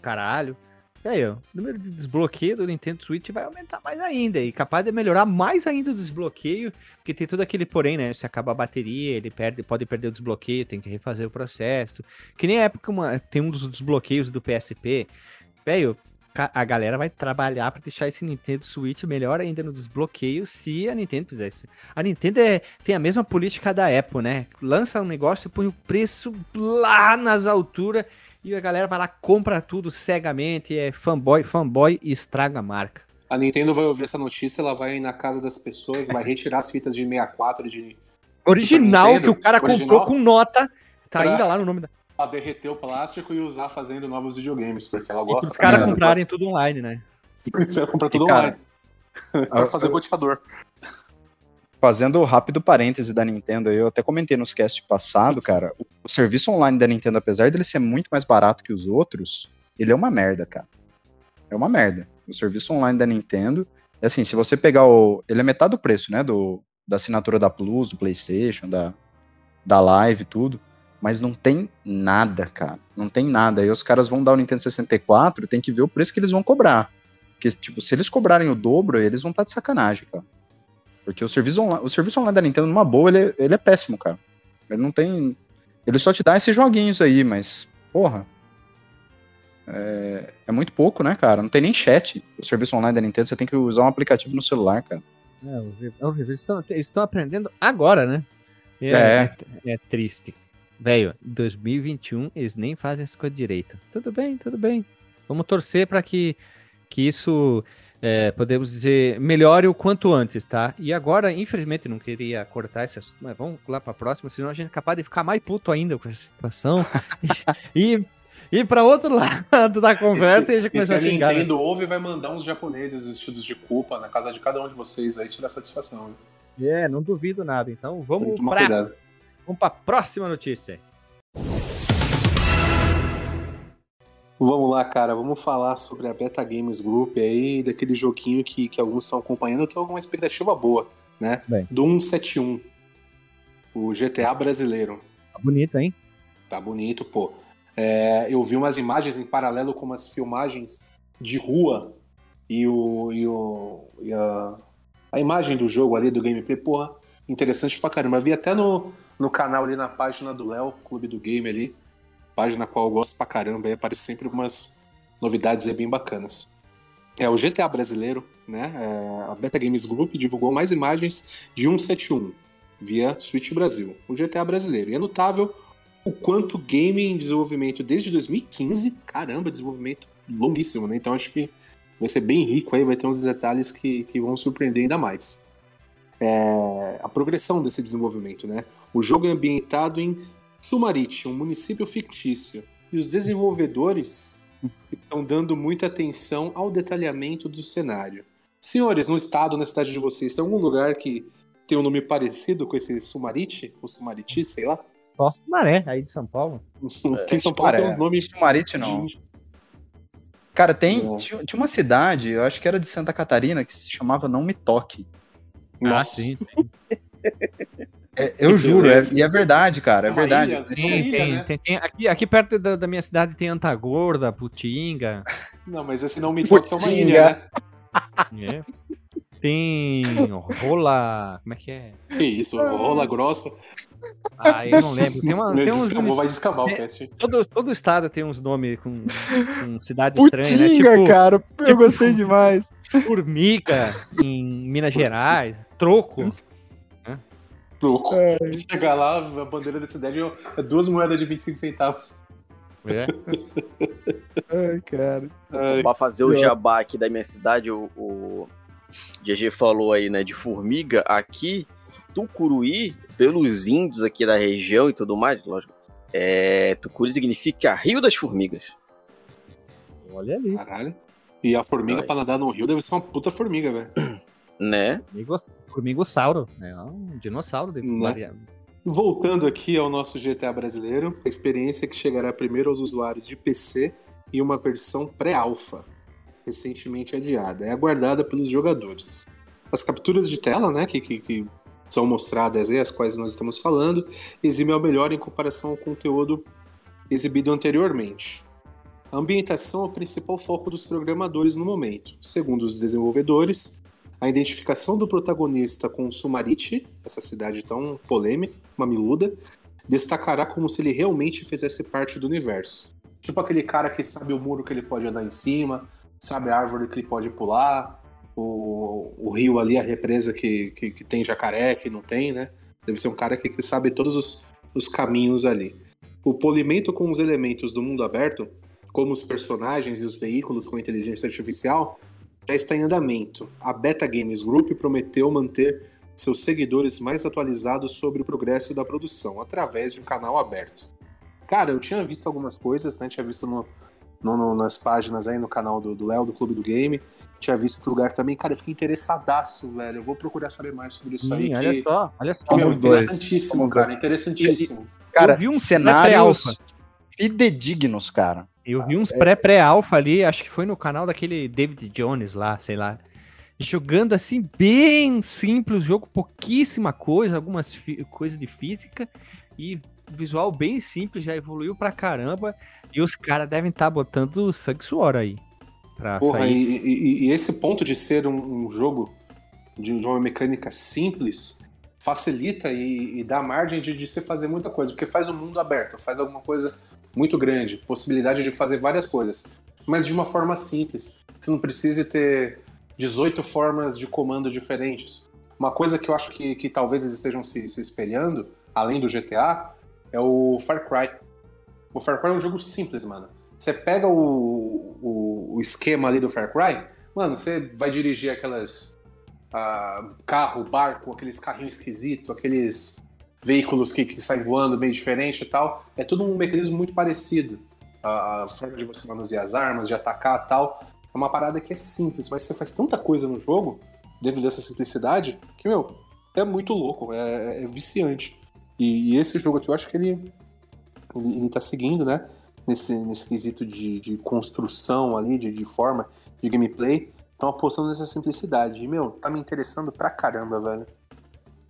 caralho. E aí, ó, o número de desbloqueio do Nintendo Switch vai aumentar mais ainda. E capaz de melhorar mais ainda o desbloqueio, porque tem todo aquele porém, né? Se acaba a bateria, ele perde, pode perder o desbloqueio, tem que refazer o processo. Que nem a época uma, tem um dos desbloqueios do PSP. Velho, a galera vai trabalhar para deixar esse Nintendo Switch melhor ainda no desbloqueio se a Nintendo fizer isso. A Nintendo é, tem a mesma política da Apple, né? Lança um negócio, põe o preço lá nas alturas e a galera vai lá, compra tudo cegamente, é fanboy, fanboy e estraga a marca. A Nintendo vai ouvir essa notícia, ela vai na casa das pessoas, vai retirar as fitas de 64 de original que o cara original, comprou com nota, tá pra, ainda lá no nome da a derreter o plástico e usar fazendo novos videogames, porque ela gosta. Os caras comprarem tudo online, né? Você comprar tudo cara, online. pra fazer boteador. Fazendo rápido parêntese da Nintendo, eu até comentei nos cast passado, cara, o serviço online da Nintendo, apesar dele ser muito mais barato que os outros, ele é uma merda, cara. É uma merda. O serviço online da Nintendo, é assim, se você pegar o. Ele é metade do preço, né? Do, da assinatura da Plus, do PlayStation, da, da Live, tudo mas não tem nada, cara. Não tem nada. Aí os caras vão dar o Nintendo 64, tem que ver o preço que eles vão cobrar. Porque, tipo, se eles cobrarem o dobro, eles vão estar tá de sacanagem, cara. Porque o serviço online, o serviço online da Nintendo, numa boa, ele, é, ele é péssimo, cara. Ele não tem. Ele só te dá esses joguinhos aí, mas, porra. É, é muito pouco, né, cara? Não tem nem chat. O serviço online da Nintendo, você tem que usar um aplicativo no celular, cara. É horrível. É horrível. Eles estão, eles estão aprendendo agora, né? É, é. é, é triste. Velho, 2021 eles nem fazem as coisas direito. Tudo bem, tudo bem. Vamos torcer para que, que isso é, podemos dizer, melhore o quanto antes, tá? E agora, infelizmente, não queria cortar esse assunto, mas vamos lá pra próxima, senão a gente é capaz de ficar mais puto ainda com essa situação. e ir para outro lado da conversa e, se, e já começar a xingar. Se a Nintendo né? ouve, vai mandar uns japoneses vestidos de culpa na casa de cada um de vocês aí, tirar satisfação. É, não duvido nada. Então vamos para vamos para a próxima notícia. Vamos lá, cara, vamos falar sobre a Beta Games Group aí, daquele joguinho que, que alguns estão acompanhando. Eu tô com uma expectativa boa, né? Bem. Do 171, o GTA brasileiro. Tá bonito, hein? Tá bonito, pô. É, eu vi umas imagens em paralelo com umas filmagens de rua e, o, e, o, e a, a imagem do jogo ali, do gameplay, porra, interessante pra caramba. Eu vi até no, no canal ali na página do Léo, Clube do Game ali, página qual eu gosto pra caramba, aí aparece sempre algumas novidades bem bacanas. É o GTA brasileiro, né? É, a Beta Games Group divulgou mais imagens de 171 via Switch Brasil, o GTA brasileiro. E é notável o quanto game em desenvolvimento desde 2015, caramba, desenvolvimento longuíssimo, né? Então acho que vai ser bem rico aí, vai ter uns detalhes que, que vão surpreender ainda mais. É, a progressão desse desenvolvimento, né? O jogo é ambientado em Sumarite, um município fictício, e os desenvolvedores estão dando muita atenção ao detalhamento do cenário. Senhores, no estado, na cidade de vocês, tem algum lugar que tem um nome parecido com esse Sumarite? Ou Sumariti, sei lá? Só Sumaré, aí de São Paulo. Aqui em São Paulo tem uns nomes. Sumarite não. Cara, tem, tinha, tinha, uma cidade, eu acho que era de Santa Catarina, que se chamava Não Me Toque. Ah, Nossa. Ah, sim, sim. É, eu juro, é, e é verdade, cara, é, verdade. Ilha, tem, ilha, tem, né? tem, tem, aqui, aqui perto da, da, minha cidade tem Antagorda, Putinga. Não, mas esse Não Me Toque é uma ilha, né? É. Tem rola. Como é que é? Que isso, rola grossa. Ah, eu não lembro. Tem, uma, tem uns. Vai o cast. Todo, todo estado tem uns nomes com, com cidades Putinga, estranhas, né? Tipo, cara, eu tipo, gostei demais. Formiga em Minas Gerais, troco. Né? Troco. É. Chegar lá, a bandeira da cidade é duas moedas de 25 centavos. É. Ai, cara. Pra fazer o jabá aqui da minha cidade, o, o GG falou aí, né, de formiga. Aqui, Tucuruí, pelos índios aqui da região e tudo mais, lógico, é, Tucuruí significa Rio das Formigas. Olha ali. Caralho. E a formiga Ai. pra nadar no rio deve ser uma puta formiga, velho. Né? Formigossauro. É um dinossauro. De né? Voltando aqui ao nosso GTA brasileiro, a experiência que chegará primeiro aos usuários de PC e uma versão pré-alpha recentemente adiada. É aguardada pelos jogadores. As capturas de tela, né, que, que, que são mostradas aí, as quais nós estamos falando, exibem ao melhor em comparação ao conteúdo exibido anteriormente. A ambientação é o principal foco dos programadores no momento. Segundo os desenvolvedores, a identificação do protagonista com Sumarite, essa cidade tão polêmica, mamiluda, destacará como se ele realmente fizesse parte do universo. Tipo aquele cara que sabe o muro que ele pode andar em cima, sabe a árvore que ele pode pular, o, o rio ali, a represa que, que, que, tem jacaré, que não tem, né? Deve ser um cara que, que sabe todos os, os caminhos ali. O polimento com os elementos do mundo aberto, como os personagens e os veículos com inteligência artificial, já está em andamento. A Beta Games Group prometeu manter seus seguidores mais atualizados sobre o progresso da produção, através de um canal aberto. Cara, eu tinha visto algumas coisas, né? Tinha visto no, no, no, nas páginas aí no canal do Léo, do, do Clube do Game. Tinha visto outro lugar também. Cara, eu fiquei interessadaço, velho. Eu vou procurar saber mais sobre isso Sim, aí. Olha que... só, olha só. Que, meu, interessantíssimo, cara. Interessantíssimo. Cara, vi um cenários fidedignos, cara. Eu vi uns é... pré-pré-alfa ali, acho que foi no canal daquele David Jones lá, sei lá. Jogando assim, bem simples, jogo pouquíssima coisa, algumas coisas de física e visual bem simples, já evoluiu pra caramba. E os caras devem estar tá botando sangue suor aí. Porra. E, e, e, esse ponto de ser um, um jogo de, de, uma mecânica simples facilita e, e dá margem de, de se fazer muita coisa, porque faz o um mundo aberto, faz alguma coisa muito grande, possibilidade de fazer várias coisas, mas de uma forma simples. Você não precisa ter 18 formas de comando diferentes. Uma coisa que eu acho que, que talvez eles estejam se, se espelhando, além do GTA, é o Far Cry. O Far Cry é um jogo simples, mano. Você pega o, o, o esquema ali do Far Cry, Mano, você vai dirigir aquelas. Uh, carro, barco, aqueles carrinhos esquisitos, aqueles veículos que, que saem voando bem diferente e tal. É tudo um mecanismo muito parecido. A, a forma de você manusear as armas, de atacar e tal. É uma parada que é simples, mas você faz tanta coisa no jogo, dentro dessa simplicidade, que, meu, é muito louco, é, é viciante. E, e, esse jogo aqui eu acho que ele, ele, ele tá seguindo, né? Nesse, nesse quesito de, de construção ali, de, de forma, de gameplay. Estão apostando nessa simplicidade. E, meu, tá me interessando pra caramba, velho.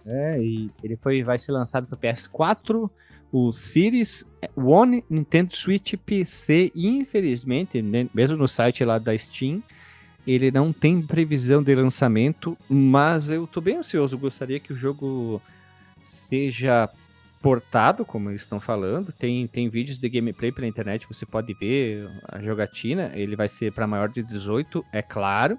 É, e ele foi, vai ser lançado para PS4, o Series One, Nintendo Switch, PC. E, infelizmente, né, mesmo no site lá da Steam, ele não tem previsão de lançamento, mas eu tô bem ansioso. Gostaria que o jogo seja portado, como eles estão falando. Tem, tem vídeos de gameplay pela internet, você pode ver a jogatina. Ele vai ser para maior de 18, é claro.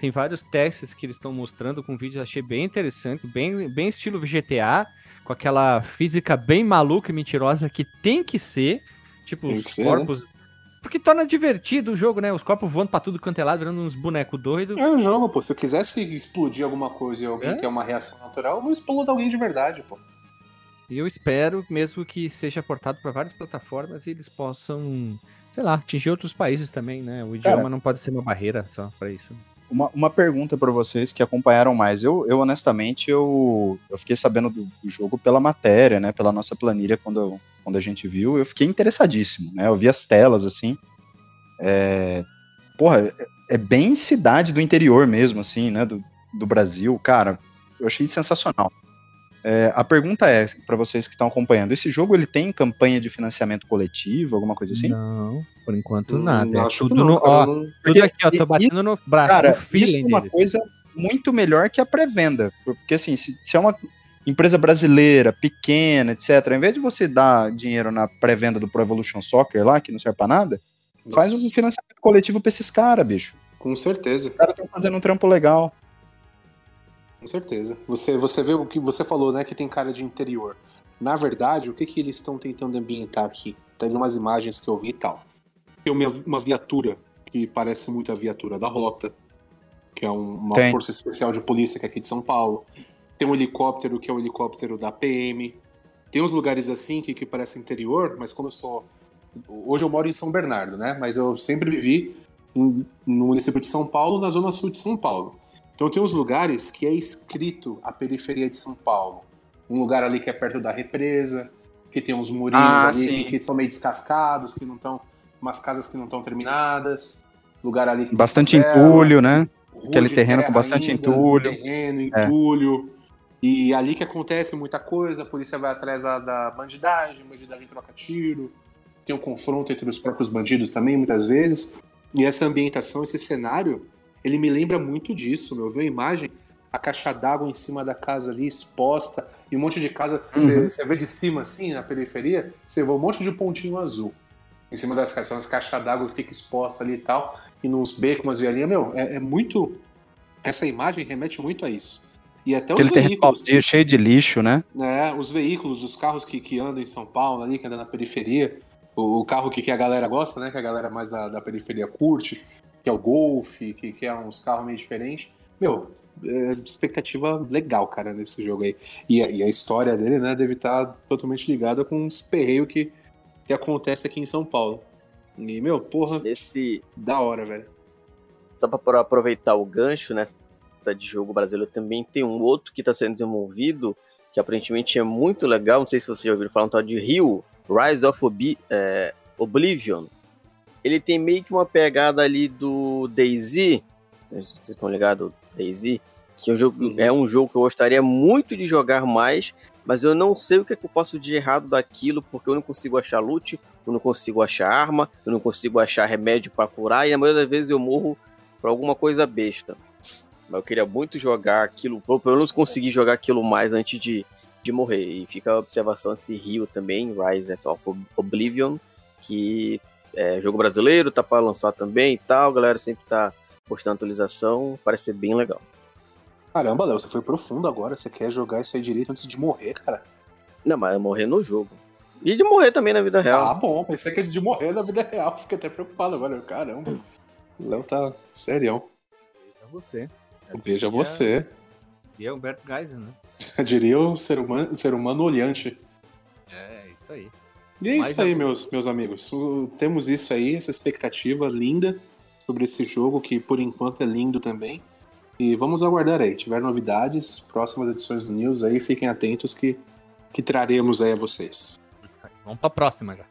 Tem vários testes que eles estão mostrando com vídeos, achei bem interessante, bem, bem estilo GTA, com aquela física bem maluca e mentirosa que tem que ser. Tipo, tem os ser, né? corpos. Né? Porque torna divertido o jogo, né? Os corpos voando pra tudo quanto é lado, virando uns bonecos doidos. É o jogo, pô. Se eu quisesse explodir alguma coisa e alguém é? ter uma reação natural, eu vou explodir alguém de verdade, pô. E eu espero mesmo que seja portado para várias plataformas e eles possam, sei lá, atingir outros países também, né? O idioma Cara, não pode ser uma barreira só para isso. Uma, uma pergunta para vocês que acompanharam mais. Eu, eu honestamente, eu, eu fiquei sabendo do, do, jogo pela matéria, né? Pela nossa planilha quando, quando a gente viu. Eu fiquei interessadíssimo, né? Eu vi as telas, assim. É, porra, é, é bem cidade do interior mesmo, assim, né? Do, do Brasil. Cara, eu achei sensacional. É, a pergunta é para vocês que estão acompanhando: esse jogo ele tem campanha de financiamento coletivo, alguma coisa assim? Não, por enquanto hum, nada. Não, é tudo não, no, ó, não... tudo aqui, ó, tô batendo no braço, cara, no isso é uma deles. coisa muito melhor que a pré-venda, porque assim, se, se, é uma empresa brasileira, pequena, etc, ao invés de você dar dinheiro na pré-venda do Pro Evolution Soccer lá, que não serve para nada, Nossa. faz um financiamento coletivo para esses caras, bicho. Com certeza. Os caras estão fazendo um trampo legal. Com certeza. Você, você vê o que você falou, né? Que tem cara de interior. Na verdade, o que, que eles estão tentando ambientar aqui? Tem umas imagens que eu vi e tal. Tem uma, uma viatura que parece muito a viatura da Rota, que é um, uma tem. força especial de polícia que é aqui de São Paulo. Tem um helicóptero que é o um helicóptero da PM. Tem uns lugares assim que, que parecem interior, mas como eu sou. Hoje eu moro em São Bernardo, né? Mas eu sempre vivi em, no município de São Paulo, na zona sul de São Paulo. Então tem uns lugares que é escrito a periferia de São Paulo. Um lugar ali que é perto da represa, que tem uns murinhos ah, ali que, que, são meio descascados, que não estão. umas casas que não estão terminadas. Lugar ali que Bastante entulho, né? Aquele terreno com bastante ainda, entulho. Terreno, é. entulho. É. E ali que acontece muita coisa, a polícia vai atrás da, da bandidagem, bandidagem troca tiro, tem um confronto entre os próprios bandidos também, muitas vezes. E essa ambientação, esse cenário, ele me lembra muito disso, meu. Viu a imagem? A caixa d'água em cima da casa ali, exposta, e um monte de casa. Uhum. Você vê de cima assim, na periferia, você vê um monte de pontinho azul. Em cima das caixas, as caixas d'água fica exposta ali e tal, e nos becos, umas vielinhas. Meu, é, é, muito. Essa imagem remete muito a isso. E até Aquele os veículos. cheio de lixo, né? É, os veículos, os carros que, que andam em São Paulo ali, que andam na periferia. O, o carro que, que a galera gosta, né? Que a galera mais da, da periferia curte que é o Golf, que, que é uns carros meio diferentes. Meu, é, expectativa legal, cara, nesse jogo aí. E, e, a história dele, né, deve estar totalmente ligada com os perreios que, que acontece aqui em São Paulo. E, meu, porra, Esse... da hora, velho. Só pra aproveitar o gancho nessa de jogo brasileiro, também tem um outro que está sendo desenvolvido, que aparentemente é muito legal, não sei se você já ouviu falar, um tal de Rio, Rise of é, Oblivion ele tem meio que uma pegada ali do Daisy. Vocês estão ligados? Daisy? Que é um, jogo, uhum. é um jogo que eu gostaria muito de jogar mais, mas eu não sei o que, é que eu faço de errado daquilo, porque eu não consigo achar loot, eu não consigo achar arma, eu não consigo achar remédio para curar, e a maioria das vezes eu morro por alguma coisa besta. Mas eu queria muito jogar aquilo, pelo menos conseguir jogar aquilo mais antes de, de morrer. E fica a observação desse Rio também, Rise of Oblivion, que é, jogo brasileiro, tá para lançar também e tal. A galera sempre tá postando atualização, parece ser bem legal. Caramba, Léo, você foi profundo agora. Você quer jogar isso aí direito antes de morrer, cara? Não, mas morrer no jogo. E de morrer também na vida real. Ah, bom, pensei que antes de morrer na vida real. Fiquei até preocupado agora. Caramba, o Léo tá serião. você. Veja você. E é Humberto Geiser, né? Diria o ser humano, ser humano olhante. É, isso aí. E é isso aí, eu- meus, meus amigos. O- temos isso aí, essa expectativa linda sobre esse jogo, que por enquanto é lindo também. E vamos aguardar aí. Tiver novidades, próximas edições do News aí, fiquem atentos que, que traremos aí a vocês. Vamos pra próxima já.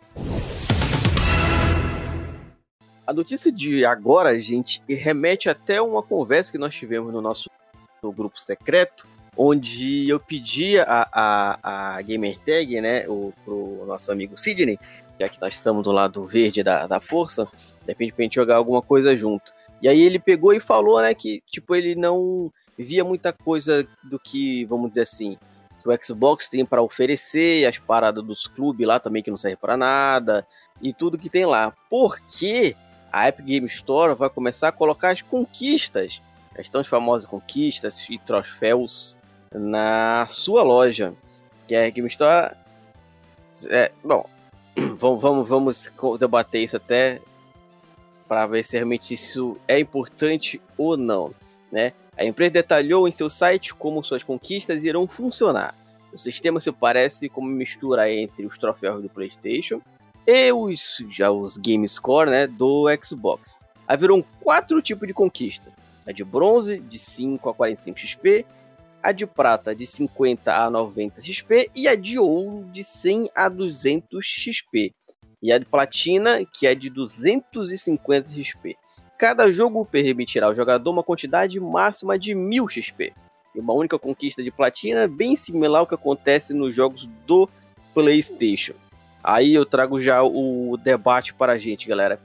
A notícia de agora, gente, remete até uma conversa que nós tivemos no nosso no grupo secreto, onde eu pedi a, a, a Gamertag, né, o, pro nosso amigo Sidney, já que nós estamos do lado verde da, da força, de repente pra gente jogar alguma coisa junto. E aí ele pegou e falou, né, que tipo, ele não via muita coisa do que, vamos dizer assim, que o Xbox tem para oferecer, as paradas dos clubes lá também que não serve para nada, e tudo que tem lá. Porque a Epic Game Store vai começar a colocar as conquistas, as tão famosas conquistas e troféus na sua loja. Que a Game Store. É, bom, vamos, vamos, vamos debater isso até para ver se realmente isso é importante ou não, né? A empresa detalhou em seu site como suas conquistas irão funcionar. O sistema se parece como mistura entre os troféus do PlayStation e os, já os Game Score né, do Xbox. Haverão quatro tipos de conquista: a de bronze, de 5 a 45 XP, a de prata, de 50 a 90 XP, e a de ouro, de 100 a 200 XP. E a de platina, que é de 250 XP. Cada jogo permitirá ao jogador uma quantidade máxima de 1000 XP. E uma única conquista de platina, bem similar ao que acontece nos jogos do PlayStation. Aí eu trago já o debate para a gente, galera.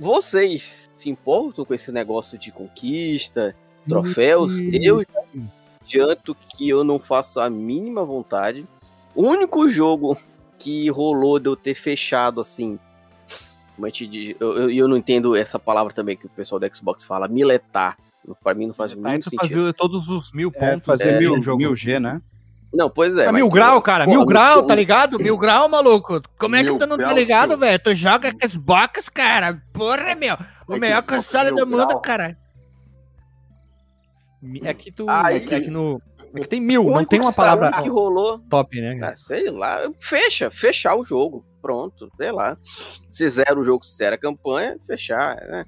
Vocês se importam com esse negócio de conquista, troféus? Eu já adianto que eu não faço a mínima vontade. O único jogo que rolou de eu ter fechado assim. Como diz, eu, eu, eu não entendo essa palavra também que o pessoal do Xbox fala, miletar. Pra mim não faz Aí muito tu sentido. fazia todos os mil É, pontos. fazer né, mil, mil G, né? Não, pois é. É mas- mil grau, cara, Pô, mil grau, tá ligado? Mil grau, maluco. Como é que tu não tá ligado, velho? Tu joga com as bocas, cara. Porra, meu. O É melhor Xbox console do mundo, grau. cara. É que tu. Aí- é, que, é que no. É que tem mil, O não tem uma palavra que rolou. top, né? Ah, sei lá, fecha, fechar o jogo. Pronto, sei lá. Se zera o jogo, se zera a campanha, fechar, né?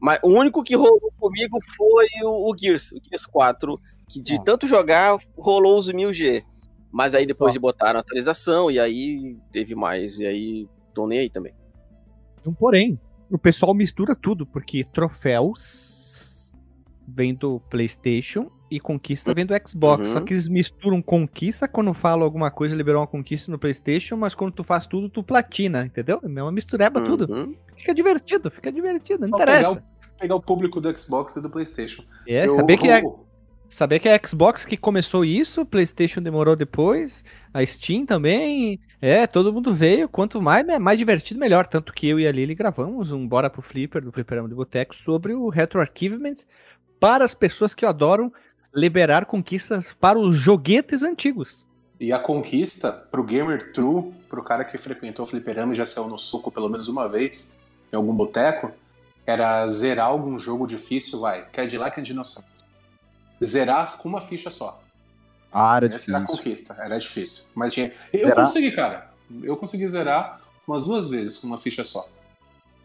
Mas o único que rolou comigo foi o, o Gears, o Gears 4, que de Ah. tanto jogar, rolou os 1000G. Mas aí depois Só. de botaram a atualização, e aí teve mais, e aí tô nem aí também. Um porém, o pessoal mistura tudo, porque troféus vem do PlayStation e conquista vem do Xbox. Uhum. Só que eles misturam conquista quando falam alguma coisa, liberou uma conquista no PlayStation, mas quando tu faz tudo, tu platina, entendeu? É uma mistureba tudo. Uhum. Fica divertido, fica divertido, não Só interessa. pegar Pegar o público do Xbox e do PlayStation. É, Eu- saber que é, o- saber que é a Xbox que começou isso, o PlayStation demorou depois, a Steam também. É, todo mundo veio. Quanto mais, mais divertido, melhor. Tanto que eu e a Lili gravamos um Bora pro Flipper, do Flipperama de Boteco, sobre o Retro Archivement para as pessoas que adoram liberar conquistas para os joguetes antigos. E a conquista pro gamer true, pro cara que frequentou o fliperama e já saiu no suco pelo menos uma vez, em algum boteco, era zerar algum jogo difícil, vai, Cadillac and Dinosaur. Zerar com uma ficha só. A área Essa era a difícil. conquista, era difícil. Mas tinha. Eu Zerar? consegui, cara. Eu consegui zerar umas duas vezes com uma ficha só.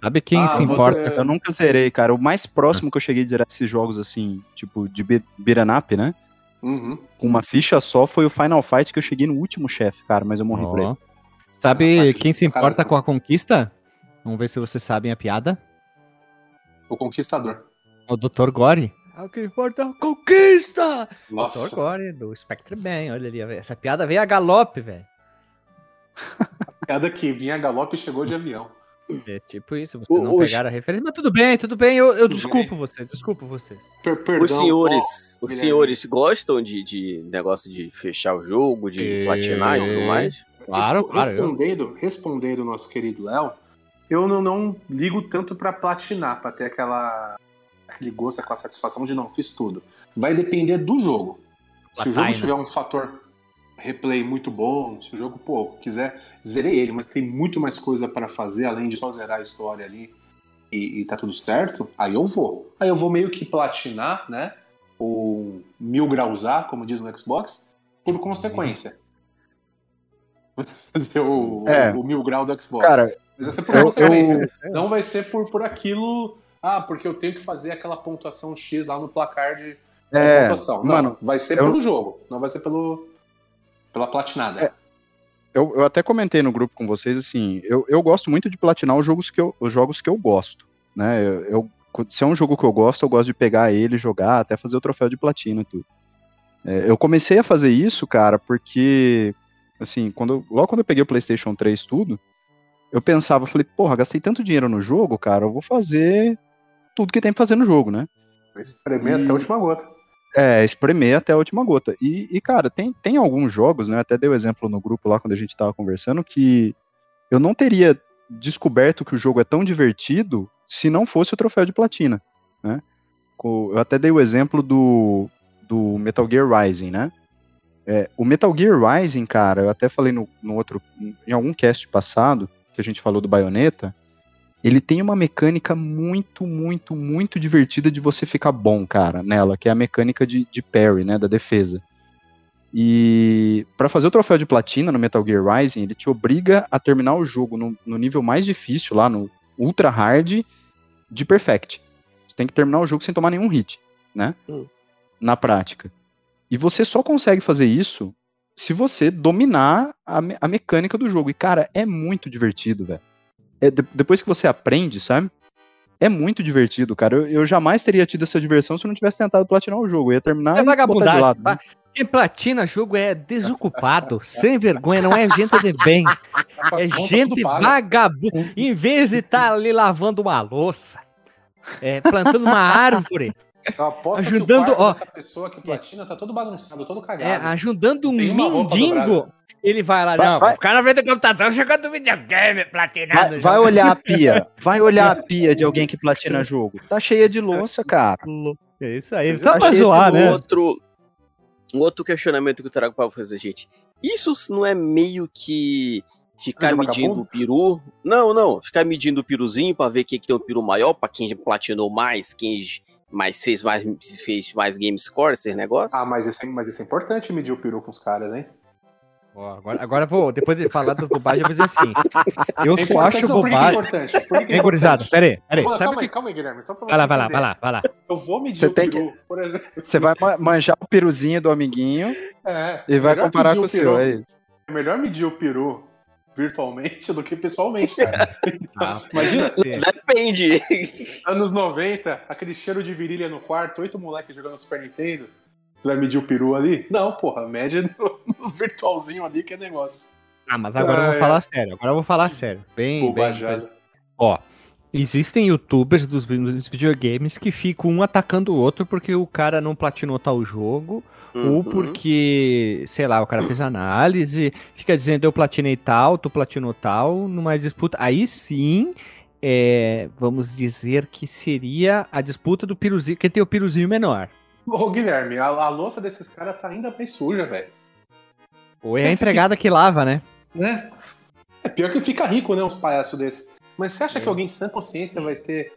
Sabe quem Ah, se você- importa? É. Eu nunca zerei, cara. O mais próximo que eu cheguei de zerar esses jogos, assim, tipo, de be- beat'em up, né? Uhum. Com uma ficha só foi o Final Fight que eu cheguei no último chefe, cara, mas eu morri por ele. Sabe quem se importa com a conquista? Vamos ver se vocês sabem a piada. O Conquistador. O Dr. Gore. É o que importa é a conquista! Dr. Nossa. Gore, do Spectre Man. Olha ali, essa piada veio a galope, velho. Cada que vinha a galope chegou de avião. É tipo isso, vocês não os- pegaram a referência, mas tudo bem, tudo bem, eu, eu desculpo bem. vocês, desculpo vocês. Per- perdão, Os senhores, ó, os senhores gostam de, de negócio de fechar o jogo, de É. platinar e tudo mais? Claro, Respo- claro, eu- Respondendo, respondendo o nosso querido Léo, eu não, não ligo tanto pra platinar, pra ter aquela aquele gosto, aquela satisfação de não, fiz tudo. Vai depender do jogo. Se o jogo tiver um fator replay muito bom, se o jogo, pô, quiser, zerei ele, mas tem muito mais coisa pra fazer além de só zerar a história ali e, e tá tudo certo, aí eu vou. Aí eu vou meio que platinar, né? Ou mil grausar, como diz no Xbox, por consequência. Fazer o, É. o mil grau do Xbox. Cara, Mas vai ser por eu- consequência. eu- Não vai ser por, por aquilo. Ah, porque eu tenho que fazer aquela pontuação X lá no placar de de É, pontuação. Não, mano, vai ser eu- pelo jogo, não vai ser pelo, pela platinada. É. eu, eu até comentei no grupo com vocês, assim, eu, eu gosto muito de platinar os jogos que eu, os jogos que eu gosto, né? Eu, eu- se é um jogo que eu gosto, eu gosto de pegar ele, jogar, até fazer o troféu de platina e tudo. É, eu comecei a fazer isso, cara, porque, assim, quando, eu- logo quando eu peguei o PlayStation 3 tudo, eu pensava, eu falei, porra, gastei tanto dinheiro no jogo, cara, eu vou fazer tudo que tem pra fazer no jogo, né? Espremer E- até a última gota. É, espremer até a última gota. E, e, cara, tem, tem alguns jogos, né? Até dei o exemplo no grupo lá quando a gente tava conversando, que eu não teria descoberto que o jogo é tão divertido se não fosse o troféu de platina, né? Eu até dei o exemplo do, do Metal Gear Rising, né? É, o Metal Gear Rising, cara, eu até falei no, no outro, em algum cast passado, que a gente falou do Bayonetta, ele tem uma mecânica muito, muito, muito divertida de você ficar bom, cara, nela, que é a mecânica de, de parry, né, da defesa. E para fazer o troféu de platina no Metal Gear Rising, ele te obriga a terminar o jogo no, no nível mais difícil, lá no Ultra Hard, de Perfect. Você tem que terminar o jogo sem tomar nenhum hit, né? Hum. Na prática. E você só consegue fazer isso se você dominar a, me- a mecânica do jogo. E, cara, é muito divertido, velho. É, de- depois que você aprende, sabe? É muito divertido, cara. Eu, eu jamais teria tido essa diversão se eu não tivesse tentado platinar o jogo. Eu ia terminar Isso é vagabundagem. lado, né? Quem platina jogo é desocupado, sem vergonha, não é gente de bem. Tá É gente paga. vagabunda. Em vez de estar ali lavando uma louça, é, plantando uma árvore, Eu aposto Ajudando, que o ó. dessa pessoa que platina tá todo bagunçado, todo é, cagado. ajudando um mendigo, ele vai lá, Vai- não, vai- ficar na frente do computador jogando videogame, platinado. Vai, vai olhar a pia. Vai olhar a pia de alguém que platina jogo. Tá cheia de louça, cara. É isso aí, só viu? pra zoar, um né? outro, um outro questionamento que eu trago pra fazer, gente. Isso não é meio que ficar Coisa medindo o peru? Não, não. Ficar medindo o peruzinho pra ver quem que tem o peru maior, pra quem platinou mais, quem mais fez mais, fez mais game score, esses negócios. Ah, mas isso, é- mas isso é importante medir o peru com os caras, hein? Ó, agora, agora eu vou, depois de falar das bobagens, eu vou dizer assim. Eu É só acho que que é bobagem. que que é gurizada? importante? Pera aí, pera aí. Vou- Sabe calma o aí, que... calma aí, Guilherme. Só pra Vai lá, você vai lá, vai lá, vai lá. Eu vou medir Você o tem peru, por exemplo. Você vai ma- manjar o peruzinho do amiguinho É, e vai comparar com o seu. peru- É isso. É melhor medir o peru virtualmente do que pessoalmente, cara. Ah, Imagina, Depende. anos 90, aquele cheiro de virilha no quarto, oito moleques jogando Super Nintendo. Você vai medir o peru ali? Não, porra, mede no, no virtualzinho ali que é negócio. Ah, mas agora eu Ah, vou é. falar sério. Agora eu vou falar sério. Bem, bem. Ó, existem youtubers dos videogames que ficam um atacando o outro porque o cara não platinou tal jogo, ou Uhum. porque, sei lá, o cara fez análise, fica dizendo eu platinei tal, tu platinou tal, numa disputa. Aí sim, é, vamos dizer que seria a disputa do piruzinho, quem tem o piruzinho menor. Ô, Guilherme, a, a louça desses caras tá ainda mais suja, velho. Ou é a empregada que lava, né? Né? É pior que fica rico, né? Uns palhaços desses. Mas você acha É. que alguém sem consciência vai ter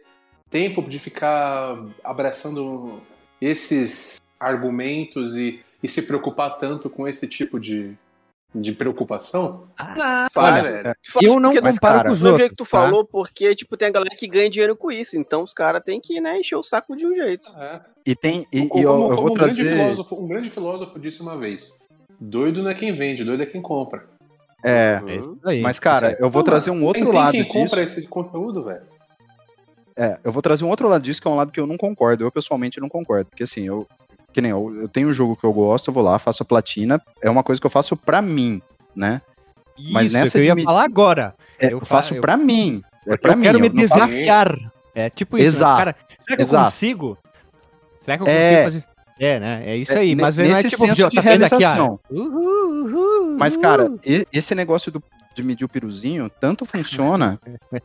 tempo de ficar abraçando esses argumentos e, e se preocupar tanto com esse tipo de, de preocupação? Faz, Olha, velho. Eu não comparo cara, com os outros. jeito que tu tá? falou, porque, tipo, tem a galera que ganha dinheiro com isso. Então os caras têm que, né, encher o saco de um jeito. É. E tem. E, como e eu, como eu vou um, grande filósofo, um grande filósofo disse uma vez: doido não é quem vende, doido é quem compra. É, É isso aí. mas, cara, eu vou trazer um outro tem, tem lado quem disso. compra esse conteúdo, velho. É, eu vou trazer um outro lado disso, que é um lado que eu não concordo. Eu pessoalmente não concordo. Porque assim, eu. Que nem eu, eu tenho um jogo que eu gosto, eu vou lá, faço a platina. É uma coisa que eu faço pra mim, né? mas Isso, nessa que eu ia me- falar agora. É, Eu eu, fa- faço eu- pra mim. É pra eu mim. quero me eu não faço- desafiar. É tipo isso. né? Exato, Cara, será que eu exato. consigo? Será que eu É. consigo fazer? É, né? É isso É, aí. ne- Mas não é tipo, senso de vendo aqui, realização. ó. Uhul, uhul, Mas, uhul. cara, esse negócio do- de medir o piruzinho tanto funciona.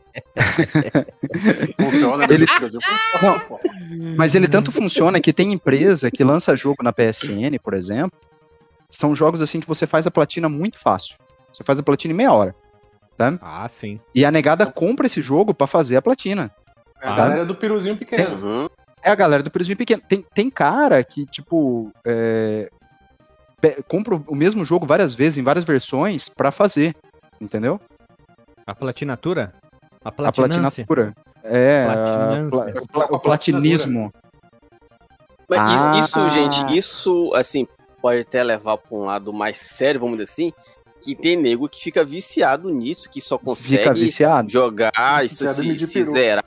Funciona, Ele- funciona, pô. Mas ele tanto funciona que tem empresa que lança jogo na PSN, por exemplo. São jogos assim que você faz a platina muito fácil. Você faz a platina em meia hora. Ah, sim. E a negada compra esse jogo pra fazer a platina. É a Ah. galera do piruzinho pequeno. Uhum. É a galera do preço pequeno. Tem, tem cara que, tipo, é, compra o mesmo jogo várias vezes, em várias versões, pra fazer. Entendeu? A platinatura? A A platinatura. É, a pla- o pla- o platinismo. Mas Ah. isso, isso, gente, isso, assim, pode até levar pra um lado mais sério, vamos dizer assim, que tem nego que fica viciado nisso, que só consegue jogar, isso, se, se zerar.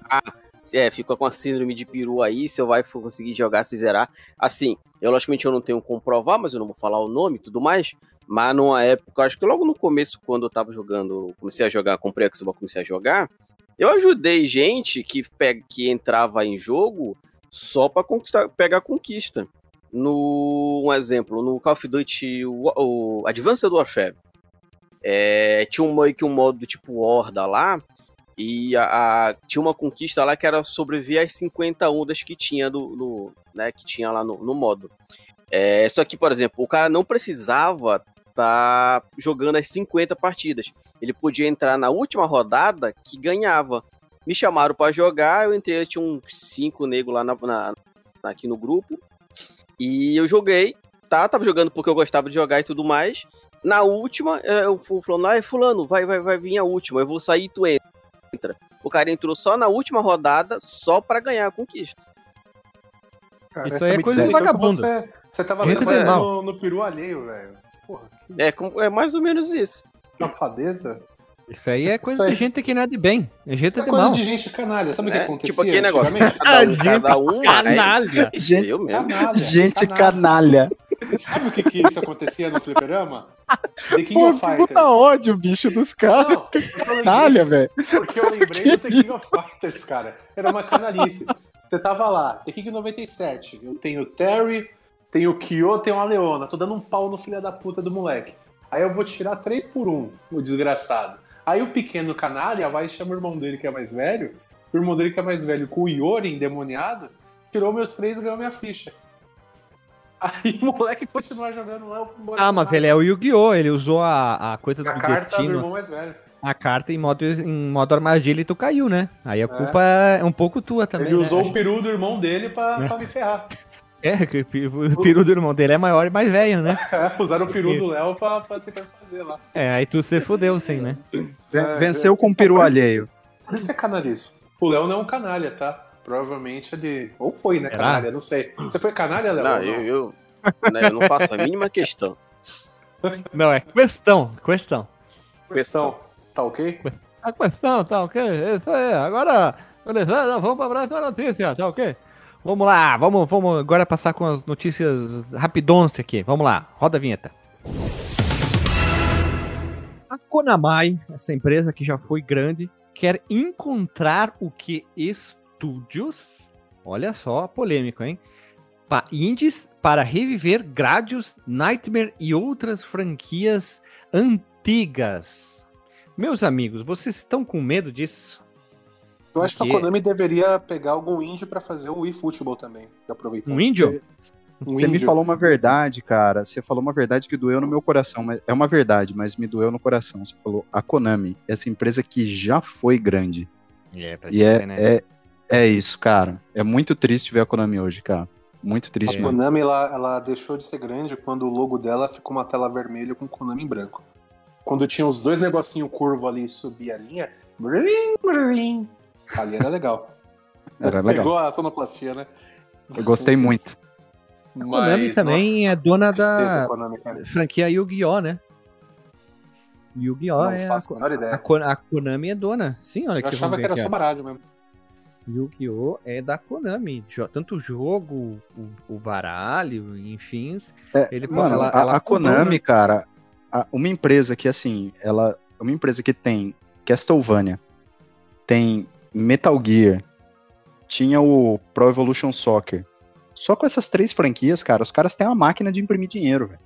É, fica com a síndrome de peru aí, se eu vai conseguir jogar, se zerar. Assim, eu logicamente eu não tenho como comprovar, mas eu não vou falar o nome e tudo mais. Mas numa época, acho que logo no começo, quando eu tava jogando, comecei a jogar, comprei a Xbox, comecei a jogar, eu ajudei gente que, pe- que entrava em jogo só pra conquistar, pegar conquista. No, um exemplo, no Call of Duty, o, o Advanced Warfare, é, tinha um, meio que um modo tipo Horda lá, e a, a- tinha uma conquista lá que era sobreviver às 50 ondas que tinha do, né, que tinha lá no, no modo. É, só que, por exemplo, o cara não precisava estar jogando as 50 partidas. Ele podia entrar na última rodada que ganhava. Me chamaram pra jogar, eu entrei, tinha uns 5 negros lá na, na- aqui no grupo. E eu joguei, tá? Tava jogando porque eu gostava de jogar e tudo mais. Na última, eh, eu fui falando, ah, fulano, vai, vai, vai vir a última, eu vou sair e tu entra. O cara entrou só na última rodada, só pra ganhar a conquista. Cara, Isso você aí tá é coisa de então, vagabundo. Você, você tava no, no peru alheio, velho. Porra, que É, como- é mais ou menos isso. safadeza. Isso aí é coisa Isso aí. de gente que não é de bem. É gente É de coisa mal. de gente canalha. Sabe o que É, acontecia tipo aquele negócio. Cada um, gente cada um Canalha! mas- Gente- eu mesmo. Canalha. Gente canalha. Sabe o que, que isso acontecia no fliperama? The King Pô, of Fighters. puta ódio, bicho, dos caras. Canalha, velho. Porque eu lembrei do The King of Fighters, cara. Era uma canalice. Você tava lá, The King 97. Eu tenho Terry, tenho o Kyo, tenho a Leona. Tô dando um pau no filho da puta do moleque. Aí eu vou tirar 3 por 1, o desgraçado. Aí o pequeno canalha vai e chama o irmão dele que é mais velho. O irmão dele que é mais velho, com o Yori endemoniado, tirou meus três e ganhou minha ficha. Aí o moleque continua jogando lá. Ah, mas ele é o Yu-Gi-Oh! Ele usou a, a coisa do a carta do destino, irmão mais velho. a carta em modo, em modo armadilha e tu caiu, né? Aí a culpa é, um pouco tua também. Ele né? usou o peru do irmão dele pra, É. pra me ferrar. É, que o peru do irmão dele é maior e mais velho, né? É, usaram o peru do Léo pra, pra se fazer lá. É, aí tu se fudeu, sim, né? É, Venceu com o peru Por alheio. Por isso que é canalice. O Léo não é um canalha, tá? Provavelmente ele. Ou foi, né, Será? canalha? Não sei. Você foi canalha, Léo? Não, eu, eu, né, eu não faço a mínima questão. Não, é questão, questão. Questão. Tá ok? A questão, tá ok? Isso aí. Agora, beleza, vamos pra próxima notícia, tá ok? Vamos lá, vamos, vamos agora passar com as notícias rapidões aqui. Vamos lá, roda a vinheta. A Konami, essa empresa que já foi grande, quer encontrar o que estúdios, olha só, polêmico, hein? Pa indies para reviver Gradius, Nightmare e outras franquias antigas. Meus amigos, vocês estão com medo disso? Eu acho que a Porque- Konami deveria pegar algum indie pra fazer o Wii Football também. Aproveitar. Um índio? Um Você me índio. falou uma verdade, cara. Você falou uma verdade que doeu no meu coração. Mas é uma verdade, mas me doeu no coração. Você falou a Konami, essa empresa que já foi grande. É, pra E é, é, é isso, cara. É muito triste ver a Konami hoje, cara. Muito triste. A mesmo. Konami, ela, ela deixou de ser grande quando o logo dela ficou uma tela vermelha com Konami em branco. Quando tinha os dois negocinhos curvo ali e subia a linha, brim, brim, ali era legal. Era legal. Pegou a sonoplastia, né? Eu gostei muito. A Konami também é dona da Konami, franquia Yu-Gi-Oh, né? Yu-Gi-Oh! Não é a, faço a menor a, ideia. A Konami é dona. Sim, olha Eu aqui. achava que era aqui, só baralho mesmo. Yu-Gi-Oh! é da Konami. Tanto o jogo, o, o baralho, enfim. É, Ele- mano, ela- a, ela a Konami, cara, a- uma empresa que, assim, ela. Uma empresa que tem Castlevania, tem Metal Gear, tinha o Pro Evolution Soccer. Só com essas três franquias, cara, os caras têm uma máquina de imprimir dinheiro, velho.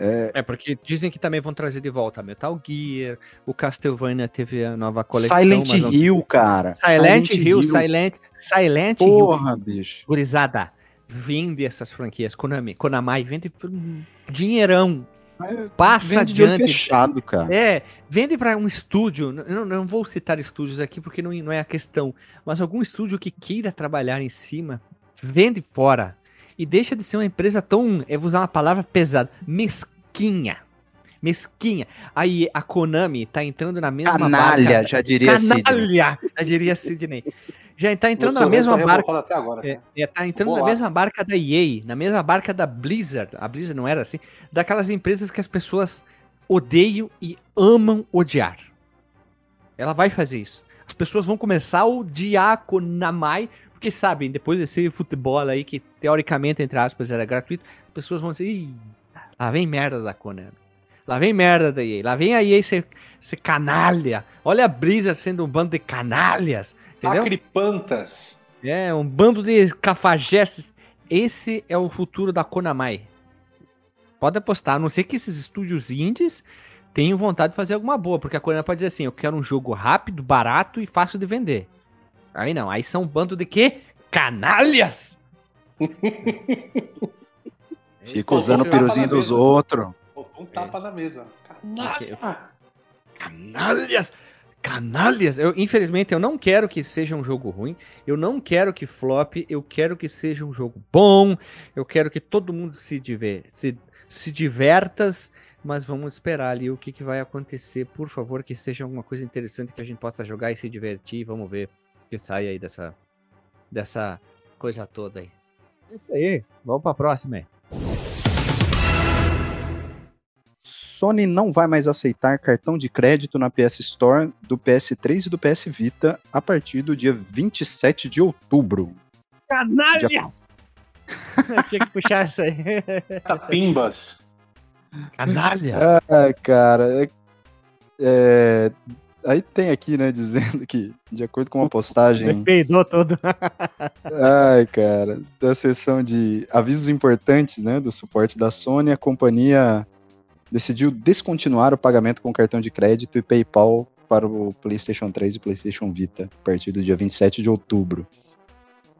É, porque dizem que também vão trazer de volta Metal Gear, o Castlevania teve a nova coleção. Silent não- Hill, cara. Silent, Hill, Silent, Silent Hill. Porra, bicho. Gurizada, vende essas franquias. Konami, Konami, vende por um dinheirão. Passa Vende adiante. fechado, cara. É, vende para um estúdio. Não, não vou citar estúdios aqui porque não, não é a questão. Mas algum estúdio que queira trabalhar em cima, vende fora. E deixa de ser uma empresa tão. Eu vou usar uma palavra pesada. Mesquinha. Mesquinha. Aí a Konami tá entrando na mesma Canalha, barca. já diria Sidney. Canalha! Já diria Sidney. Já tá entrando na mesma tô barca. até agora, É, é, tá entrando na mesma barca da EA, na mesma barca da Blizzard. A Blizzard não era assim. Daquelas empresas que as pessoas odeiam e amam odiar. Ela vai fazer isso. As pessoas vão começar a odiar a Konami, porque sabem, depois desse futebol aí, que teoricamente, entre aspas, era gratuito, as pessoas vão dizer, Ih, lá vem merda da Konami. Lá vem merda da EA. Lá vem a EA ser, ser canalha. Olha a Blizzard sendo um bando de canalhas. Entendeu? Acripantas. É, um bando de cafajestes. Esse é o futuro da Konami. Pode apostar, a não ser que esses estúdios indies tenham vontade de fazer alguma boa, porque a Konami pode dizer assim, eu quero um jogo rápido, barato e fácil de vender. Aí não, aí são um bando de quê? Canalhas! Fica Faltou usando o piruzinho dos outros. Botou um tapa na mesa. Canalha. Canalhas! Canalhas! Eu, infelizmente, eu não quero que seja um jogo ruim. Eu não quero que flop. Eu quero que seja um jogo bom. Eu quero que todo mundo se, diver, se, se divertas. Mas vamos esperar ali o que, que vai acontecer. Por favor, que seja alguma coisa interessante que a gente possa jogar e se divertir. Vamos ver que sai aí dessa, dessa coisa toda aí. Isso aí. Vamos pra próxima aí. Sony não vai mais aceitar cartão de crédito na PS Store do PS3 e do PS Vita a partir do dia 27 de outubro. Canalhas! Eu tinha que puxar isso aí. Tapimbas. Canalhas! Ah, cara, é- é, aí tem aqui, né, dizendo que, de acordo com uma postagem, Peidou todo. ai, cara, da seção de avisos importantes, né, do suporte da Sony, a companhia decidiu descontinuar o pagamento com cartão de crédito e PayPal para o PlayStation 3 e PlayStation Vita a partir do dia 27 de outubro.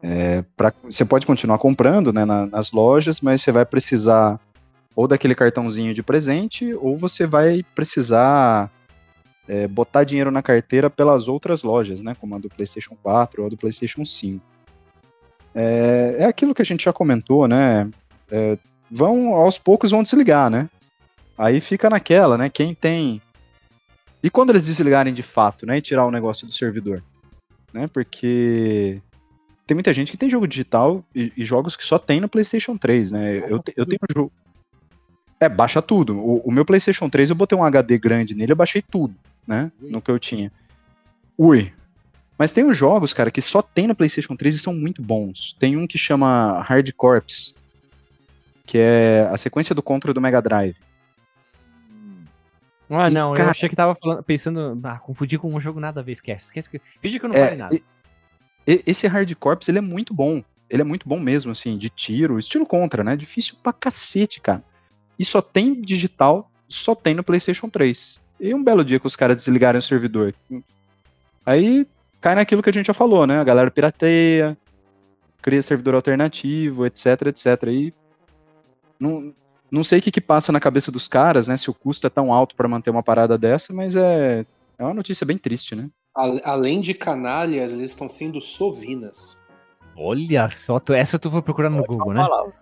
É, pra- você pode continuar comprando né, na- nas lojas, mas você vai precisar ou daquele cartãozinho de presente, ou você vai precisar é, botar dinheiro na carteira pelas outras lojas, né, como a do PlayStation 4 ou a do PlayStation 5. É, é aquilo que a gente já comentou, né? é, vão aos poucos vão desligar, né? Aí fica naquela, né? Quem tem. E quando eles desligarem de fato, né? E tirar o negócio do servidor, né? Porque tem muita gente que tem jogo digital e, e jogos que só tem no PlayStation 3, né? Eu, eu tenho um jogo. É, baixa tudo. O, o meu PlayStation 3 eu botei um HD grande nele, eu baixei tudo, né? No que eu tinha. Ui. Mas tem uns jogos, cara, que só tem no PlayStation 3 e são muito bons. Tem um que chama Hard Corps, que é a sequência do Contra do Mega Drive. Ah, E, não, eu cara- achei que tava falando, pensando. Ah, confundi com um jogo nada a ver, esquece. Esquece que. Finge que eu não É, falei nada. e- esse Hard Corps, ele é muito bom. Ele é muito bom mesmo, assim, de tiro, estilo contra, né? Difícil pra cacete, cara. E só tem digital, só tem no PlayStation 3. E um belo dia que os caras desligarem o servidor. Aí cai naquilo que a gente já falou, né? A galera pirateia, cria servidor alternativo, etc, etc. E não, não sei o que, que passa na cabeça dos caras, né? Se o custo é tão alto pra manter uma parada dessa, mas é, é uma notícia bem triste, né? Além de canalhas, eles estão sendo sovinas. Olha só, tu- essa tu foi procurando no Google, né? Palavra.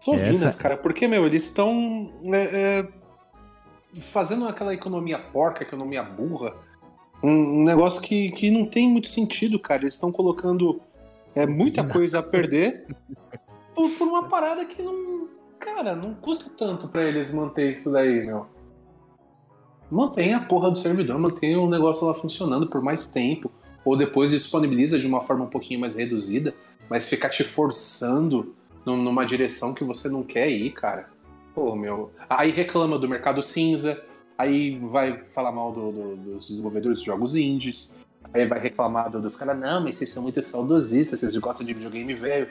Sovinas, Essa- cara, porque, meu, eles estão é, é, fazendo aquela economia porca, economia burra, um, um negócio que, que não tem muito sentido, cara. Eles estão colocando é, muita coisa a perder por, por uma parada que não. Cara, não custa tanto pra eles manter isso daí, meu. Mantém a porra do servidor, mantém o negócio lá funcionando por mais tempo. Ou depois disponibiliza de uma forma um pouquinho mais reduzida, mas ficar te forçando num- numa direção que você não quer ir, cara. Pô, meu. Aí reclama do mercado cinza, aí vai falar mal do- do- dos desenvolvedores de jogos indies, aí vai reclamar do- dos caras, não, mas vocês são muito saudosistas, vocês gostam de videogame velho.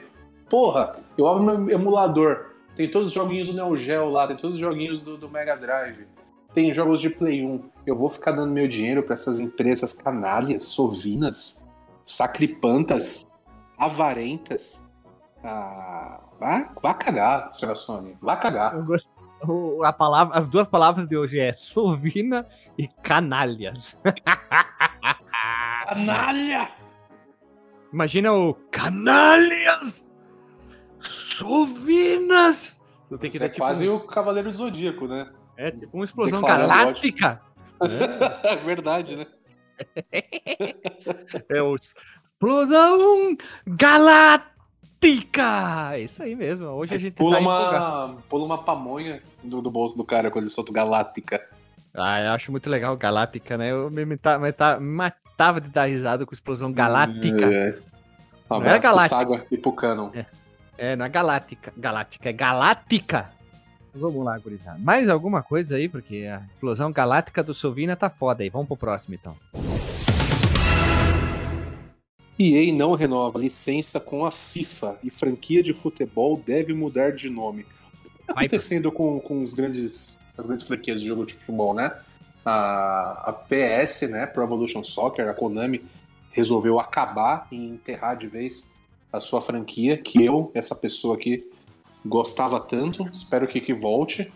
Porra, eu abro meu emulador, tem todos os joguinhos do Neo Geo lá, tem todos os joguinhos do, do Mega Drive, tem jogos de Play 1. Eu vou ficar dando meu dinheiro pra essas empresas canalhas, sovinas, sacripantas, avarentas. Ah, vá, vá cagar, senhora Sony. Vá cagar. Eu gostei, a palavra, as duas palavras de hoje é sovina e canalhas. Canalha! Imagina o canalhas! Sovinas! Tu tem que Isso dar é tipo, quase um- o Cavaleiro do Zodíaco, né? é, tipo uma explosão declarando galáctica. É verdade, né? É o explosão galáctica! É isso aí mesmo. Hoje a gente Pula tá uma, pula uma pamonha do, do bolso do cara quando ele solta o Galáctica. Ah, eu acho muito legal Galáctica, né? Eu me, mata- me matava de dar risada com explosão galáctica. É. Um Não é abraço pro Galáctica. Saga e pro Canon. É, é galáctica. Galáctica, é galáctica. Vamos lá, gurizada. Mais alguma coisa aí? Porque a explosão galáctica do Sovina tá foda aí. Vamos pro próximo, então. EA não renova licença com a FIFA e franquia de futebol deve mudar de nome. O que tá acontecendo com, com os grandes, as grandes franquias de jogo de futebol, né? A, a PS, né, Pro Evolution Soccer, a Konami, resolveu acabar e enterrar de vez a sua franquia, que eu, essa pessoa aqui, gostava tanto. Espero que, que volte.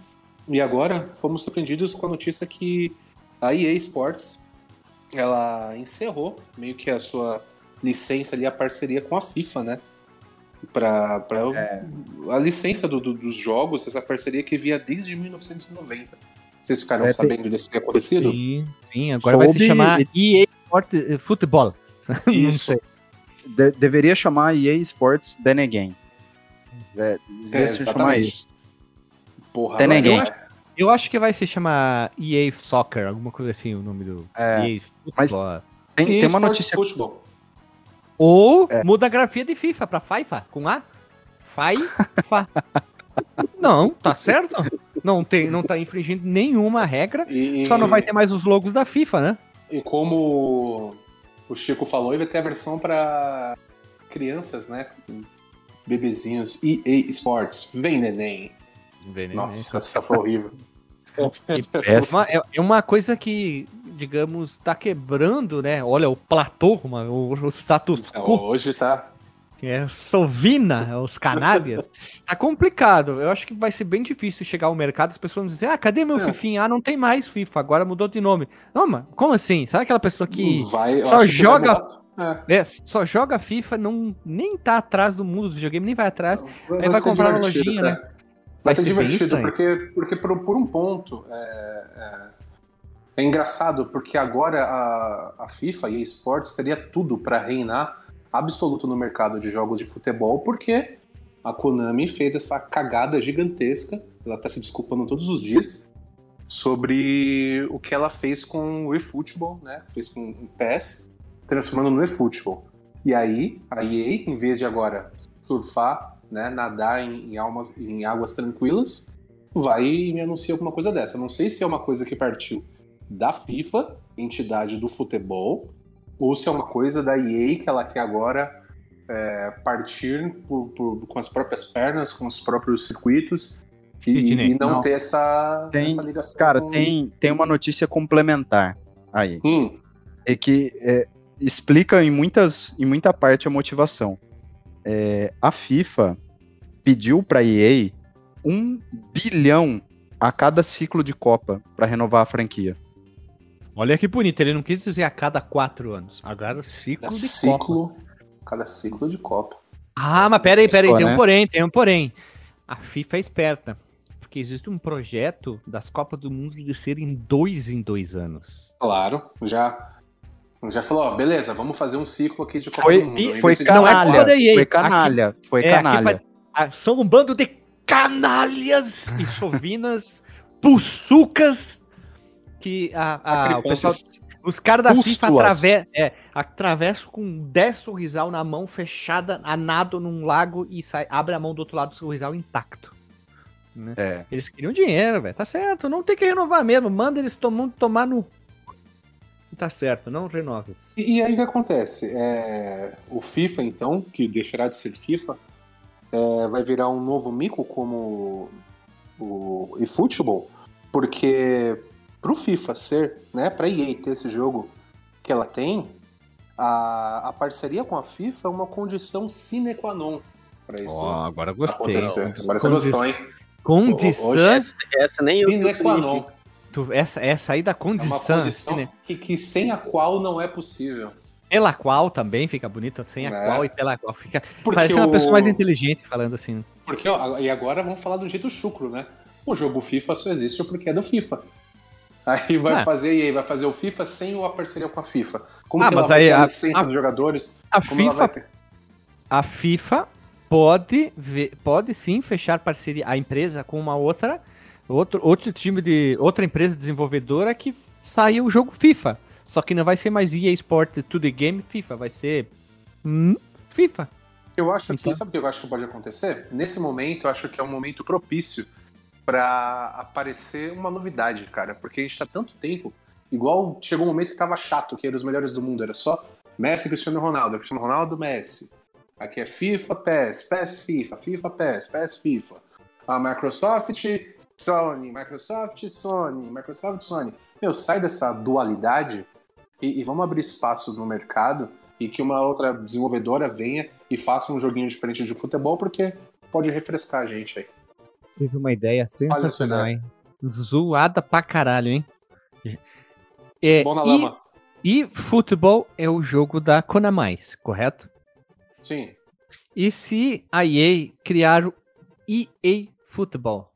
E agora fomos surpreendidos com a notícia que a EA Sports ela encerrou meio que a sua licença ali, a parceria com a FIFA, né? Pra, pra a licença do- do- dos jogos, essa parceria que via desde 1990. Vocês ficaram É, tem- sabendo desse acontecido? Sim, sim. Agora vai se chamar EA Sport eh, Futebol. Não Isso. De- deveria chamar EA Sports Then Again. É, deveria se chamar exatamente. isso. Porra, agora- ninguém. eu acho- Eu acho que vai se chamar EA Soccer, alguma coisa assim, o nome do É, EA mas- Futebol. Tem, tem uma notícia. Futebol. Ou É. muda a grafia de FIFA pra FIFA, com A. FIFA. não, tá certo? Não, tem, não tá infringindo nenhuma regra. E, Só não vai ter mais os logos da FIFA, né? E como o Chico falou, ele vai ter a versão pra crianças, né? Bebezinhos. EA Sports. Vem, neném. Nossa, essa foi horrível. É uma, é- uma coisa que, digamos, tá quebrando, né? Olha, o platô, uma- o, o status quo, Hoje tá. Que é Sovina, os canalhas. tá complicado. Eu acho que vai ser bem difícil chegar ao mercado as pessoas vão dizer, ah, cadê meu É. Fifinha? Ah, não tem mais FIFA, agora mudou de nome. Não, mas como assim? Sabe aquela pessoa que vai, só que joga- mudar. É. é, só joga FIFA, não, nem tá atrás do mundo do videogame, nem vai atrás. Vai, Aí vai comprar divertido, lojinha, né? né? Vai, Vai ser ser divertido, porque, porque por, por um ponto é, é, é engraçado, porque agora a, a FIFA e a esportes teria tudo para reinar absoluto no mercado de jogos de futebol, porque a Konami fez essa cagada gigantesca, ela tá se desculpando todos os dias, sobre o que ela fez com o eFootball, né? Fez com o PES, transformando no eFootball. E aí, a EA, em vez de agora surfar, né, nadar em, em, almas, em águas tranquilas, vai e me anuncia alguma coisa dessa. Não sei se é uma coisa que partiu da FIFA, entidade do futebol, ou se é uma coisa da EA que ela quer agora é, partir por- por- com as próprias pernas, com os próprios circuitos, e, e não, não. ter essa, Tem- essa ligação. Cara, com- tem, tem uma notícia complementar aí. Hum, É que é, explica em, muitas, em muita parte a motivação. É, a FIFA pediu pra EA um bilhão a cada ciclo de Copa pra renovar a franquia. Olha que bonito, ele não quis dizer a cada quatro anos. Agora ciclo cada de Copa. ciclo, cada ciclo de Copa. Ah, mas peraí, peraí, tem um né? porém, tem um porém. A FIFA é esperta. Porque existe um projeto das Copas do Mundo de serem dois em dois anos. Claro, já. Já falou, ó, beleza, vamos fazer um ciclo aqui de Copa Foi, do Mundo. Foi de- Não é canalha, foi canalha, foi É, aqui canalha. pa- ah, são um bando de canalhas e chovinas, pussucas, que a, a- o pessoal, os caras da FIFA Pústulas. atrave, é, atravessam com 10 sorrisal na mão fechada, a nado num lago e sai, abre a mão do outro lado do sorrisal intacto. né? É. Eles queriam dinheiro, velho. Tá certo, não tem que renovar mesmo. Manda eles tomar, tomar no. Tá certo, não renoves. E, e aí o que acontece? É, o FIFA, então, que deixará de ser FIFA, é, vai virar um novo mico como o eFootball, porque pro FIFA ser, né, pra EA ter esse jogo que ela tem, a, a parceria com a FIFA é uma condição sine qua non pra isso agora gostei. acontecer. Agora você gostou, hein? Condição. Hoje Essa, essa nem eu sei Sine qua non. Tu- essa, essa aí da É uma condição. condição né? que, que sem a qual não é possível. Pela qual também fica bonito, sem a É. qual e pela qual fica. Porque Parece uma o- pessoa mais inteligente falando assim. Porque, ó, e agora vamos falar do jeito chucro, né? O jogo FIFA só existe porque é do FIFA. Aí vai É. fazer e aí vai fazer o FIFA sem a parceria com a FIFA. Como Ah, que mas aí a licença a- dos jogadores? A FIFA, a FIFA pode, ver, pode sim fechar parceria, a empresa com uma outra, outro, outro time de outra empresa desenvolvedora que saia o jogo FIFA. Só que não vai ser mais EA Sport to the Game FIFA, vai ser hum, FIFA. Eu acho que, Então. sabe o que eu acho que pode acontecer? Nesse momento, eu acho que é um momento propício pra aparecer uma novidade, cara. Porque a gente tá tanto tempo, igual chegou um momento que tava chato, que era os melhores do mundo, era só Messi, Cristiano Ronaldo, Cristiano Ronaldo, Messi. Aqui é FIFA, PES, PES, FIFA, FIFA, PES, PES, FIFA. A Microsoft, Sony, Microsoft, Sony, Microsoft, Sony. Meu, sai dessa dualidade e, e vamos abrir espaço no mercado e que uma outra desenvolvedora venha e faça um joguinho diferente de futebol, porque pode refrescar a gente aí. Teve uma ideia sensacional, ideia. hein? Zoada pra caralho, hein? É, Bom na e, lama. e futebol é o jogo da Konami, correto? Sim. E se a EA criar o EA Futebol?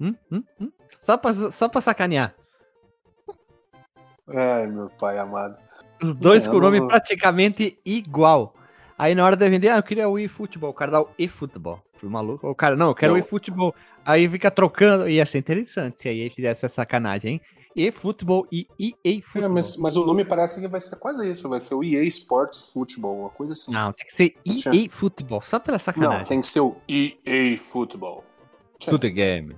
Hum? Hum? Hum? Só, pra, só pra sacanear. Ai, meu pai amado. Os dois É, com o nome não- praticamente igual. Aí na hora de vender, ah, eu queria o eFootball. O cara dá o eFootball. Pro maluco. O cara, não, eu quero o Não. eFootball. Aí fica trocando. Ia ser interessante se a EA fizesse essa sacanagem, hein? eFootball e EA É, Futebol. mas, mas o nome parece que vai ser quase isso, vai ser o EA Sports Football, uma coisa assim. Não, tem que ser. EA Futebol. Só pela Não, sacanagem. tem que ser o EA Football. To the game.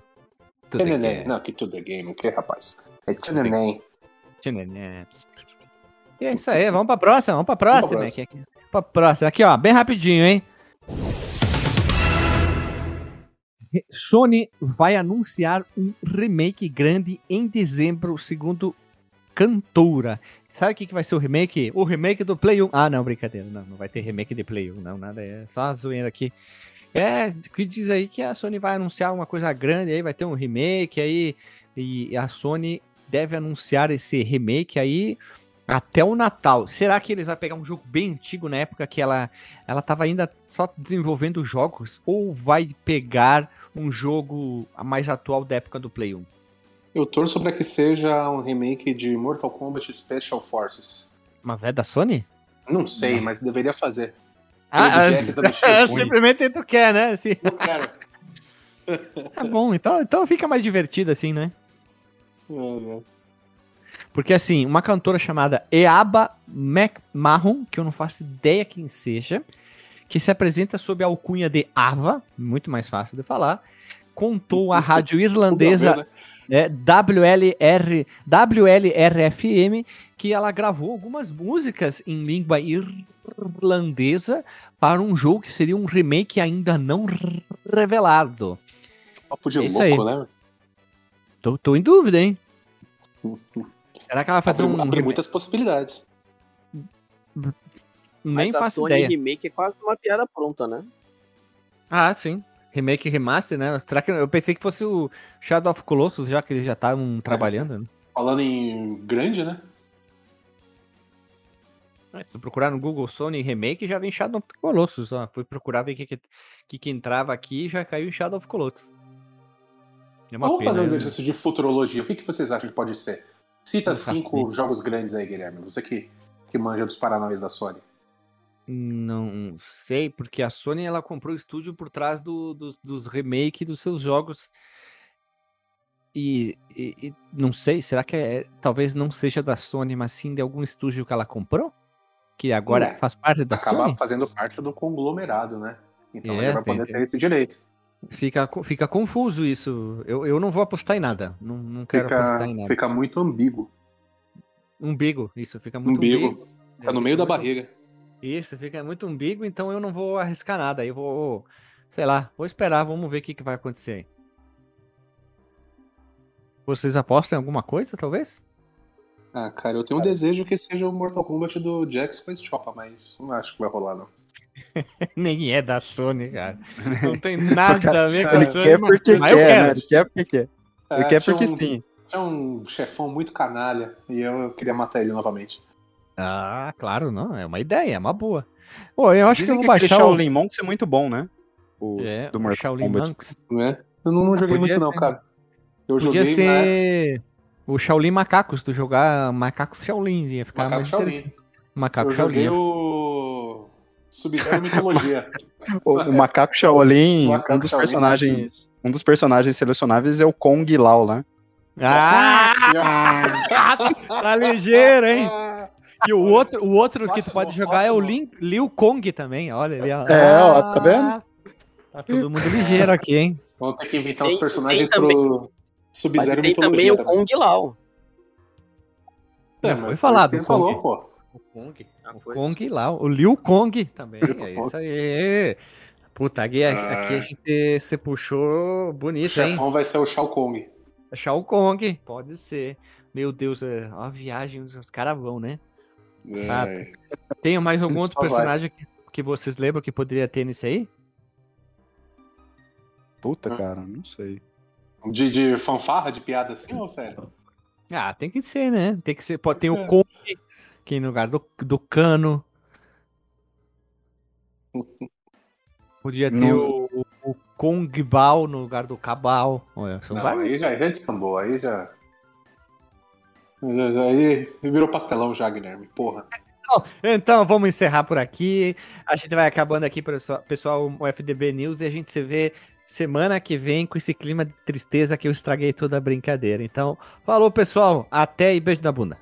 To the game. Não, que to the game, o que, rapaz? É tchananém. E é isso aí, vamos pra próxima, vamos pra próxima. próxima. Aqui, aqui. Pra próxima. Aqui, ó, bem rapidinho, hein? Sony vai anunciar um remake grande em dezembro, segundo Cantora. Sabe o que, que vai ser o remake? O remake do Play 1. Ah, não, brincadeira. Não, não vai ter remake de Play 1, não, nada. É só a zoeira aqui. É, que diz aí que a Sony vai anunciar uma coisa grande aí, vai ter um remake aí. E a Sony deve anunciar esse remake aí até o Natal. Será que eles vão pegar um jogo bem antigo na época que ela ela tava ainda só desenvolvendo jogos ou vai pegar um jogo mais atual da época do Play 1? Eu torço pra que seja um remake de Mortal Kombat Special Forces. Mas é da Sony? Não sei, mas deveria fazer. Ah, Jack simplesmente tu quer, né? Assim, Não quero. tá bom, então, então fica mais divertido assim, né? Porque assim, uma cantora chamada Eaba McMahon, que eu não faço ideia quem seja, que se apresenta sob a alcunha de Ava, muito mais fácil de falar, contou à rádio irlandesa é, WLR, WLRFM que ela gravou algumas músicas em língua irlandesa para um jogo que seria um remake ainda não revelado. Papo de É louco, aí. né? Tô, tô em dúvida, hein? Será que ela vai fazer Abre, um. abre muitas possibilidades. Nem Mas a faço Sony ideia. Remake é quase uma piada pronta, né? Ah, sim. Remake e remaster, né? Será que eu pensei que fosse o Shadow of Colossus, já que eles já estavam trabalhando, né? Falando em grande, né? Ah, Se tu procurar no Google Sony Remake, já vem Shadow of Colossus. Ó. Fui procurar ver o que, que, que, que entrava aqui e já caiu em Shadow of Colossus. É uma Vamos pena, fazer um né? exercício de futurologia. O que, que vocês acham que pode ser? Cita cinco jogos grandes aí, Guilherme. Você que, que manja dos paranauês da Sony. Não sei, porque a Sony ela comprou o estúdio por trás do, dos- dos remake dos seus jogos. E, e- e não sei, será que é, talvez não seja da Sony, mas sim de algum estúdio que ela comprou? Que agora É, faz parte da Acaba Sony? fazendo parte do conglomerado, né? Então É, ele vai poder ter esse direito. Fica, fica confuso isso. Eu, eu não vou apostar em nada. Não, não quero apostar em Fica, nada. fica muito ambíguo. Umbigo, isso, fica muito Umbigo. umbigo. Fica no É, meio da muito- barriga. Isso, fica muito umbigo, então eu não vou arriscar nada. Eu vou, sei lá, vou esperar, vamos ver o que, que vai acontecer. Vocês apostam em alguma coisa, talvez? Ah, cara, eu tenho um desejo que seja o Mortal Kombat do Jax com a Chopa, mas não acho que vai rolar, não. Nem é da Sony, cara. Não tem nada a ver com a Ele Sony. quer porque mas eu quer, né? Ele quer porque quer. Ele É, quer porque um- sim. Tinha um chefão muito canalha e eu queria matar ele novamente. Ah, claro, não. É uma ideia, é uma boa. Pô, eu acho Dizem que eu vou aquele baixar o... Shaolin Monks é muito bom, né? O, É, do o Mortal Shaolin Kombat. Monks. Né? Eu não, não joguei Podia muito, não, ser. cara. Eu Podia joguei na ser o Shaolin Macacos, tu jogar Macacos Shaolin, ia ficar Macaco mais Shaolin. interessante. Macaco Eu Shaolin. joguei o Sub-Zero Mitologia. O, o macaco Shaolin, O macaco um dos Shaolin. personagens, um dos personagens selecionáveis é o Kong Lao, né? Ah, tá ligeiro, hein? E o outro, o outro que tu pode jogar é o. Lin, Liu Kong também, olha ali. ó. É, ó, tá vendo? Tá todo mundo ligeiro aqui, hein? Vamos ter que inventar Tem- uns personagens tem também- pro Sub-Zero tem também Mitologia. o Kong Lao. É, mas foi falado, Você falou, pô. O Kong. Ah, o Kong lá, o Liu Kong também. Liu É isso aí. Puta, aqui, Ah. aqui a gente se puxou O bonito, hein? chefão vai ser o Shao Kong. Shao Kong, pode ser. Meu Deus, é uma viagem, os caras vão, né? Ah, É. Tem mais algum outro Só vai. personagem que, que vocês lembram que poderia ter nisso aí? Puta, Ah. cara, não sei. De, de fanfarra, de piada assim, ou sério? Ah, tem que ser, né? Tem que ser. Pode ter Tem o que Kong, que no lugar do, do Cano. Podia ter Não. o, o, o Kong Bao no lugar do Cabal. Olha, são Não, vários. aí já, já descambou, aí já... já, já aí virou pastelão já, Guilherme, porra. Então, vamos encerrar por aqui. A gente vai acabando aqui, pessoal, pessoal, o FDB News, e a gente se vê semana que vem com esse clima de tristeza que eu estraguei toda a brincadeira. Então, falou, pessoal. Até e beijo na bunda.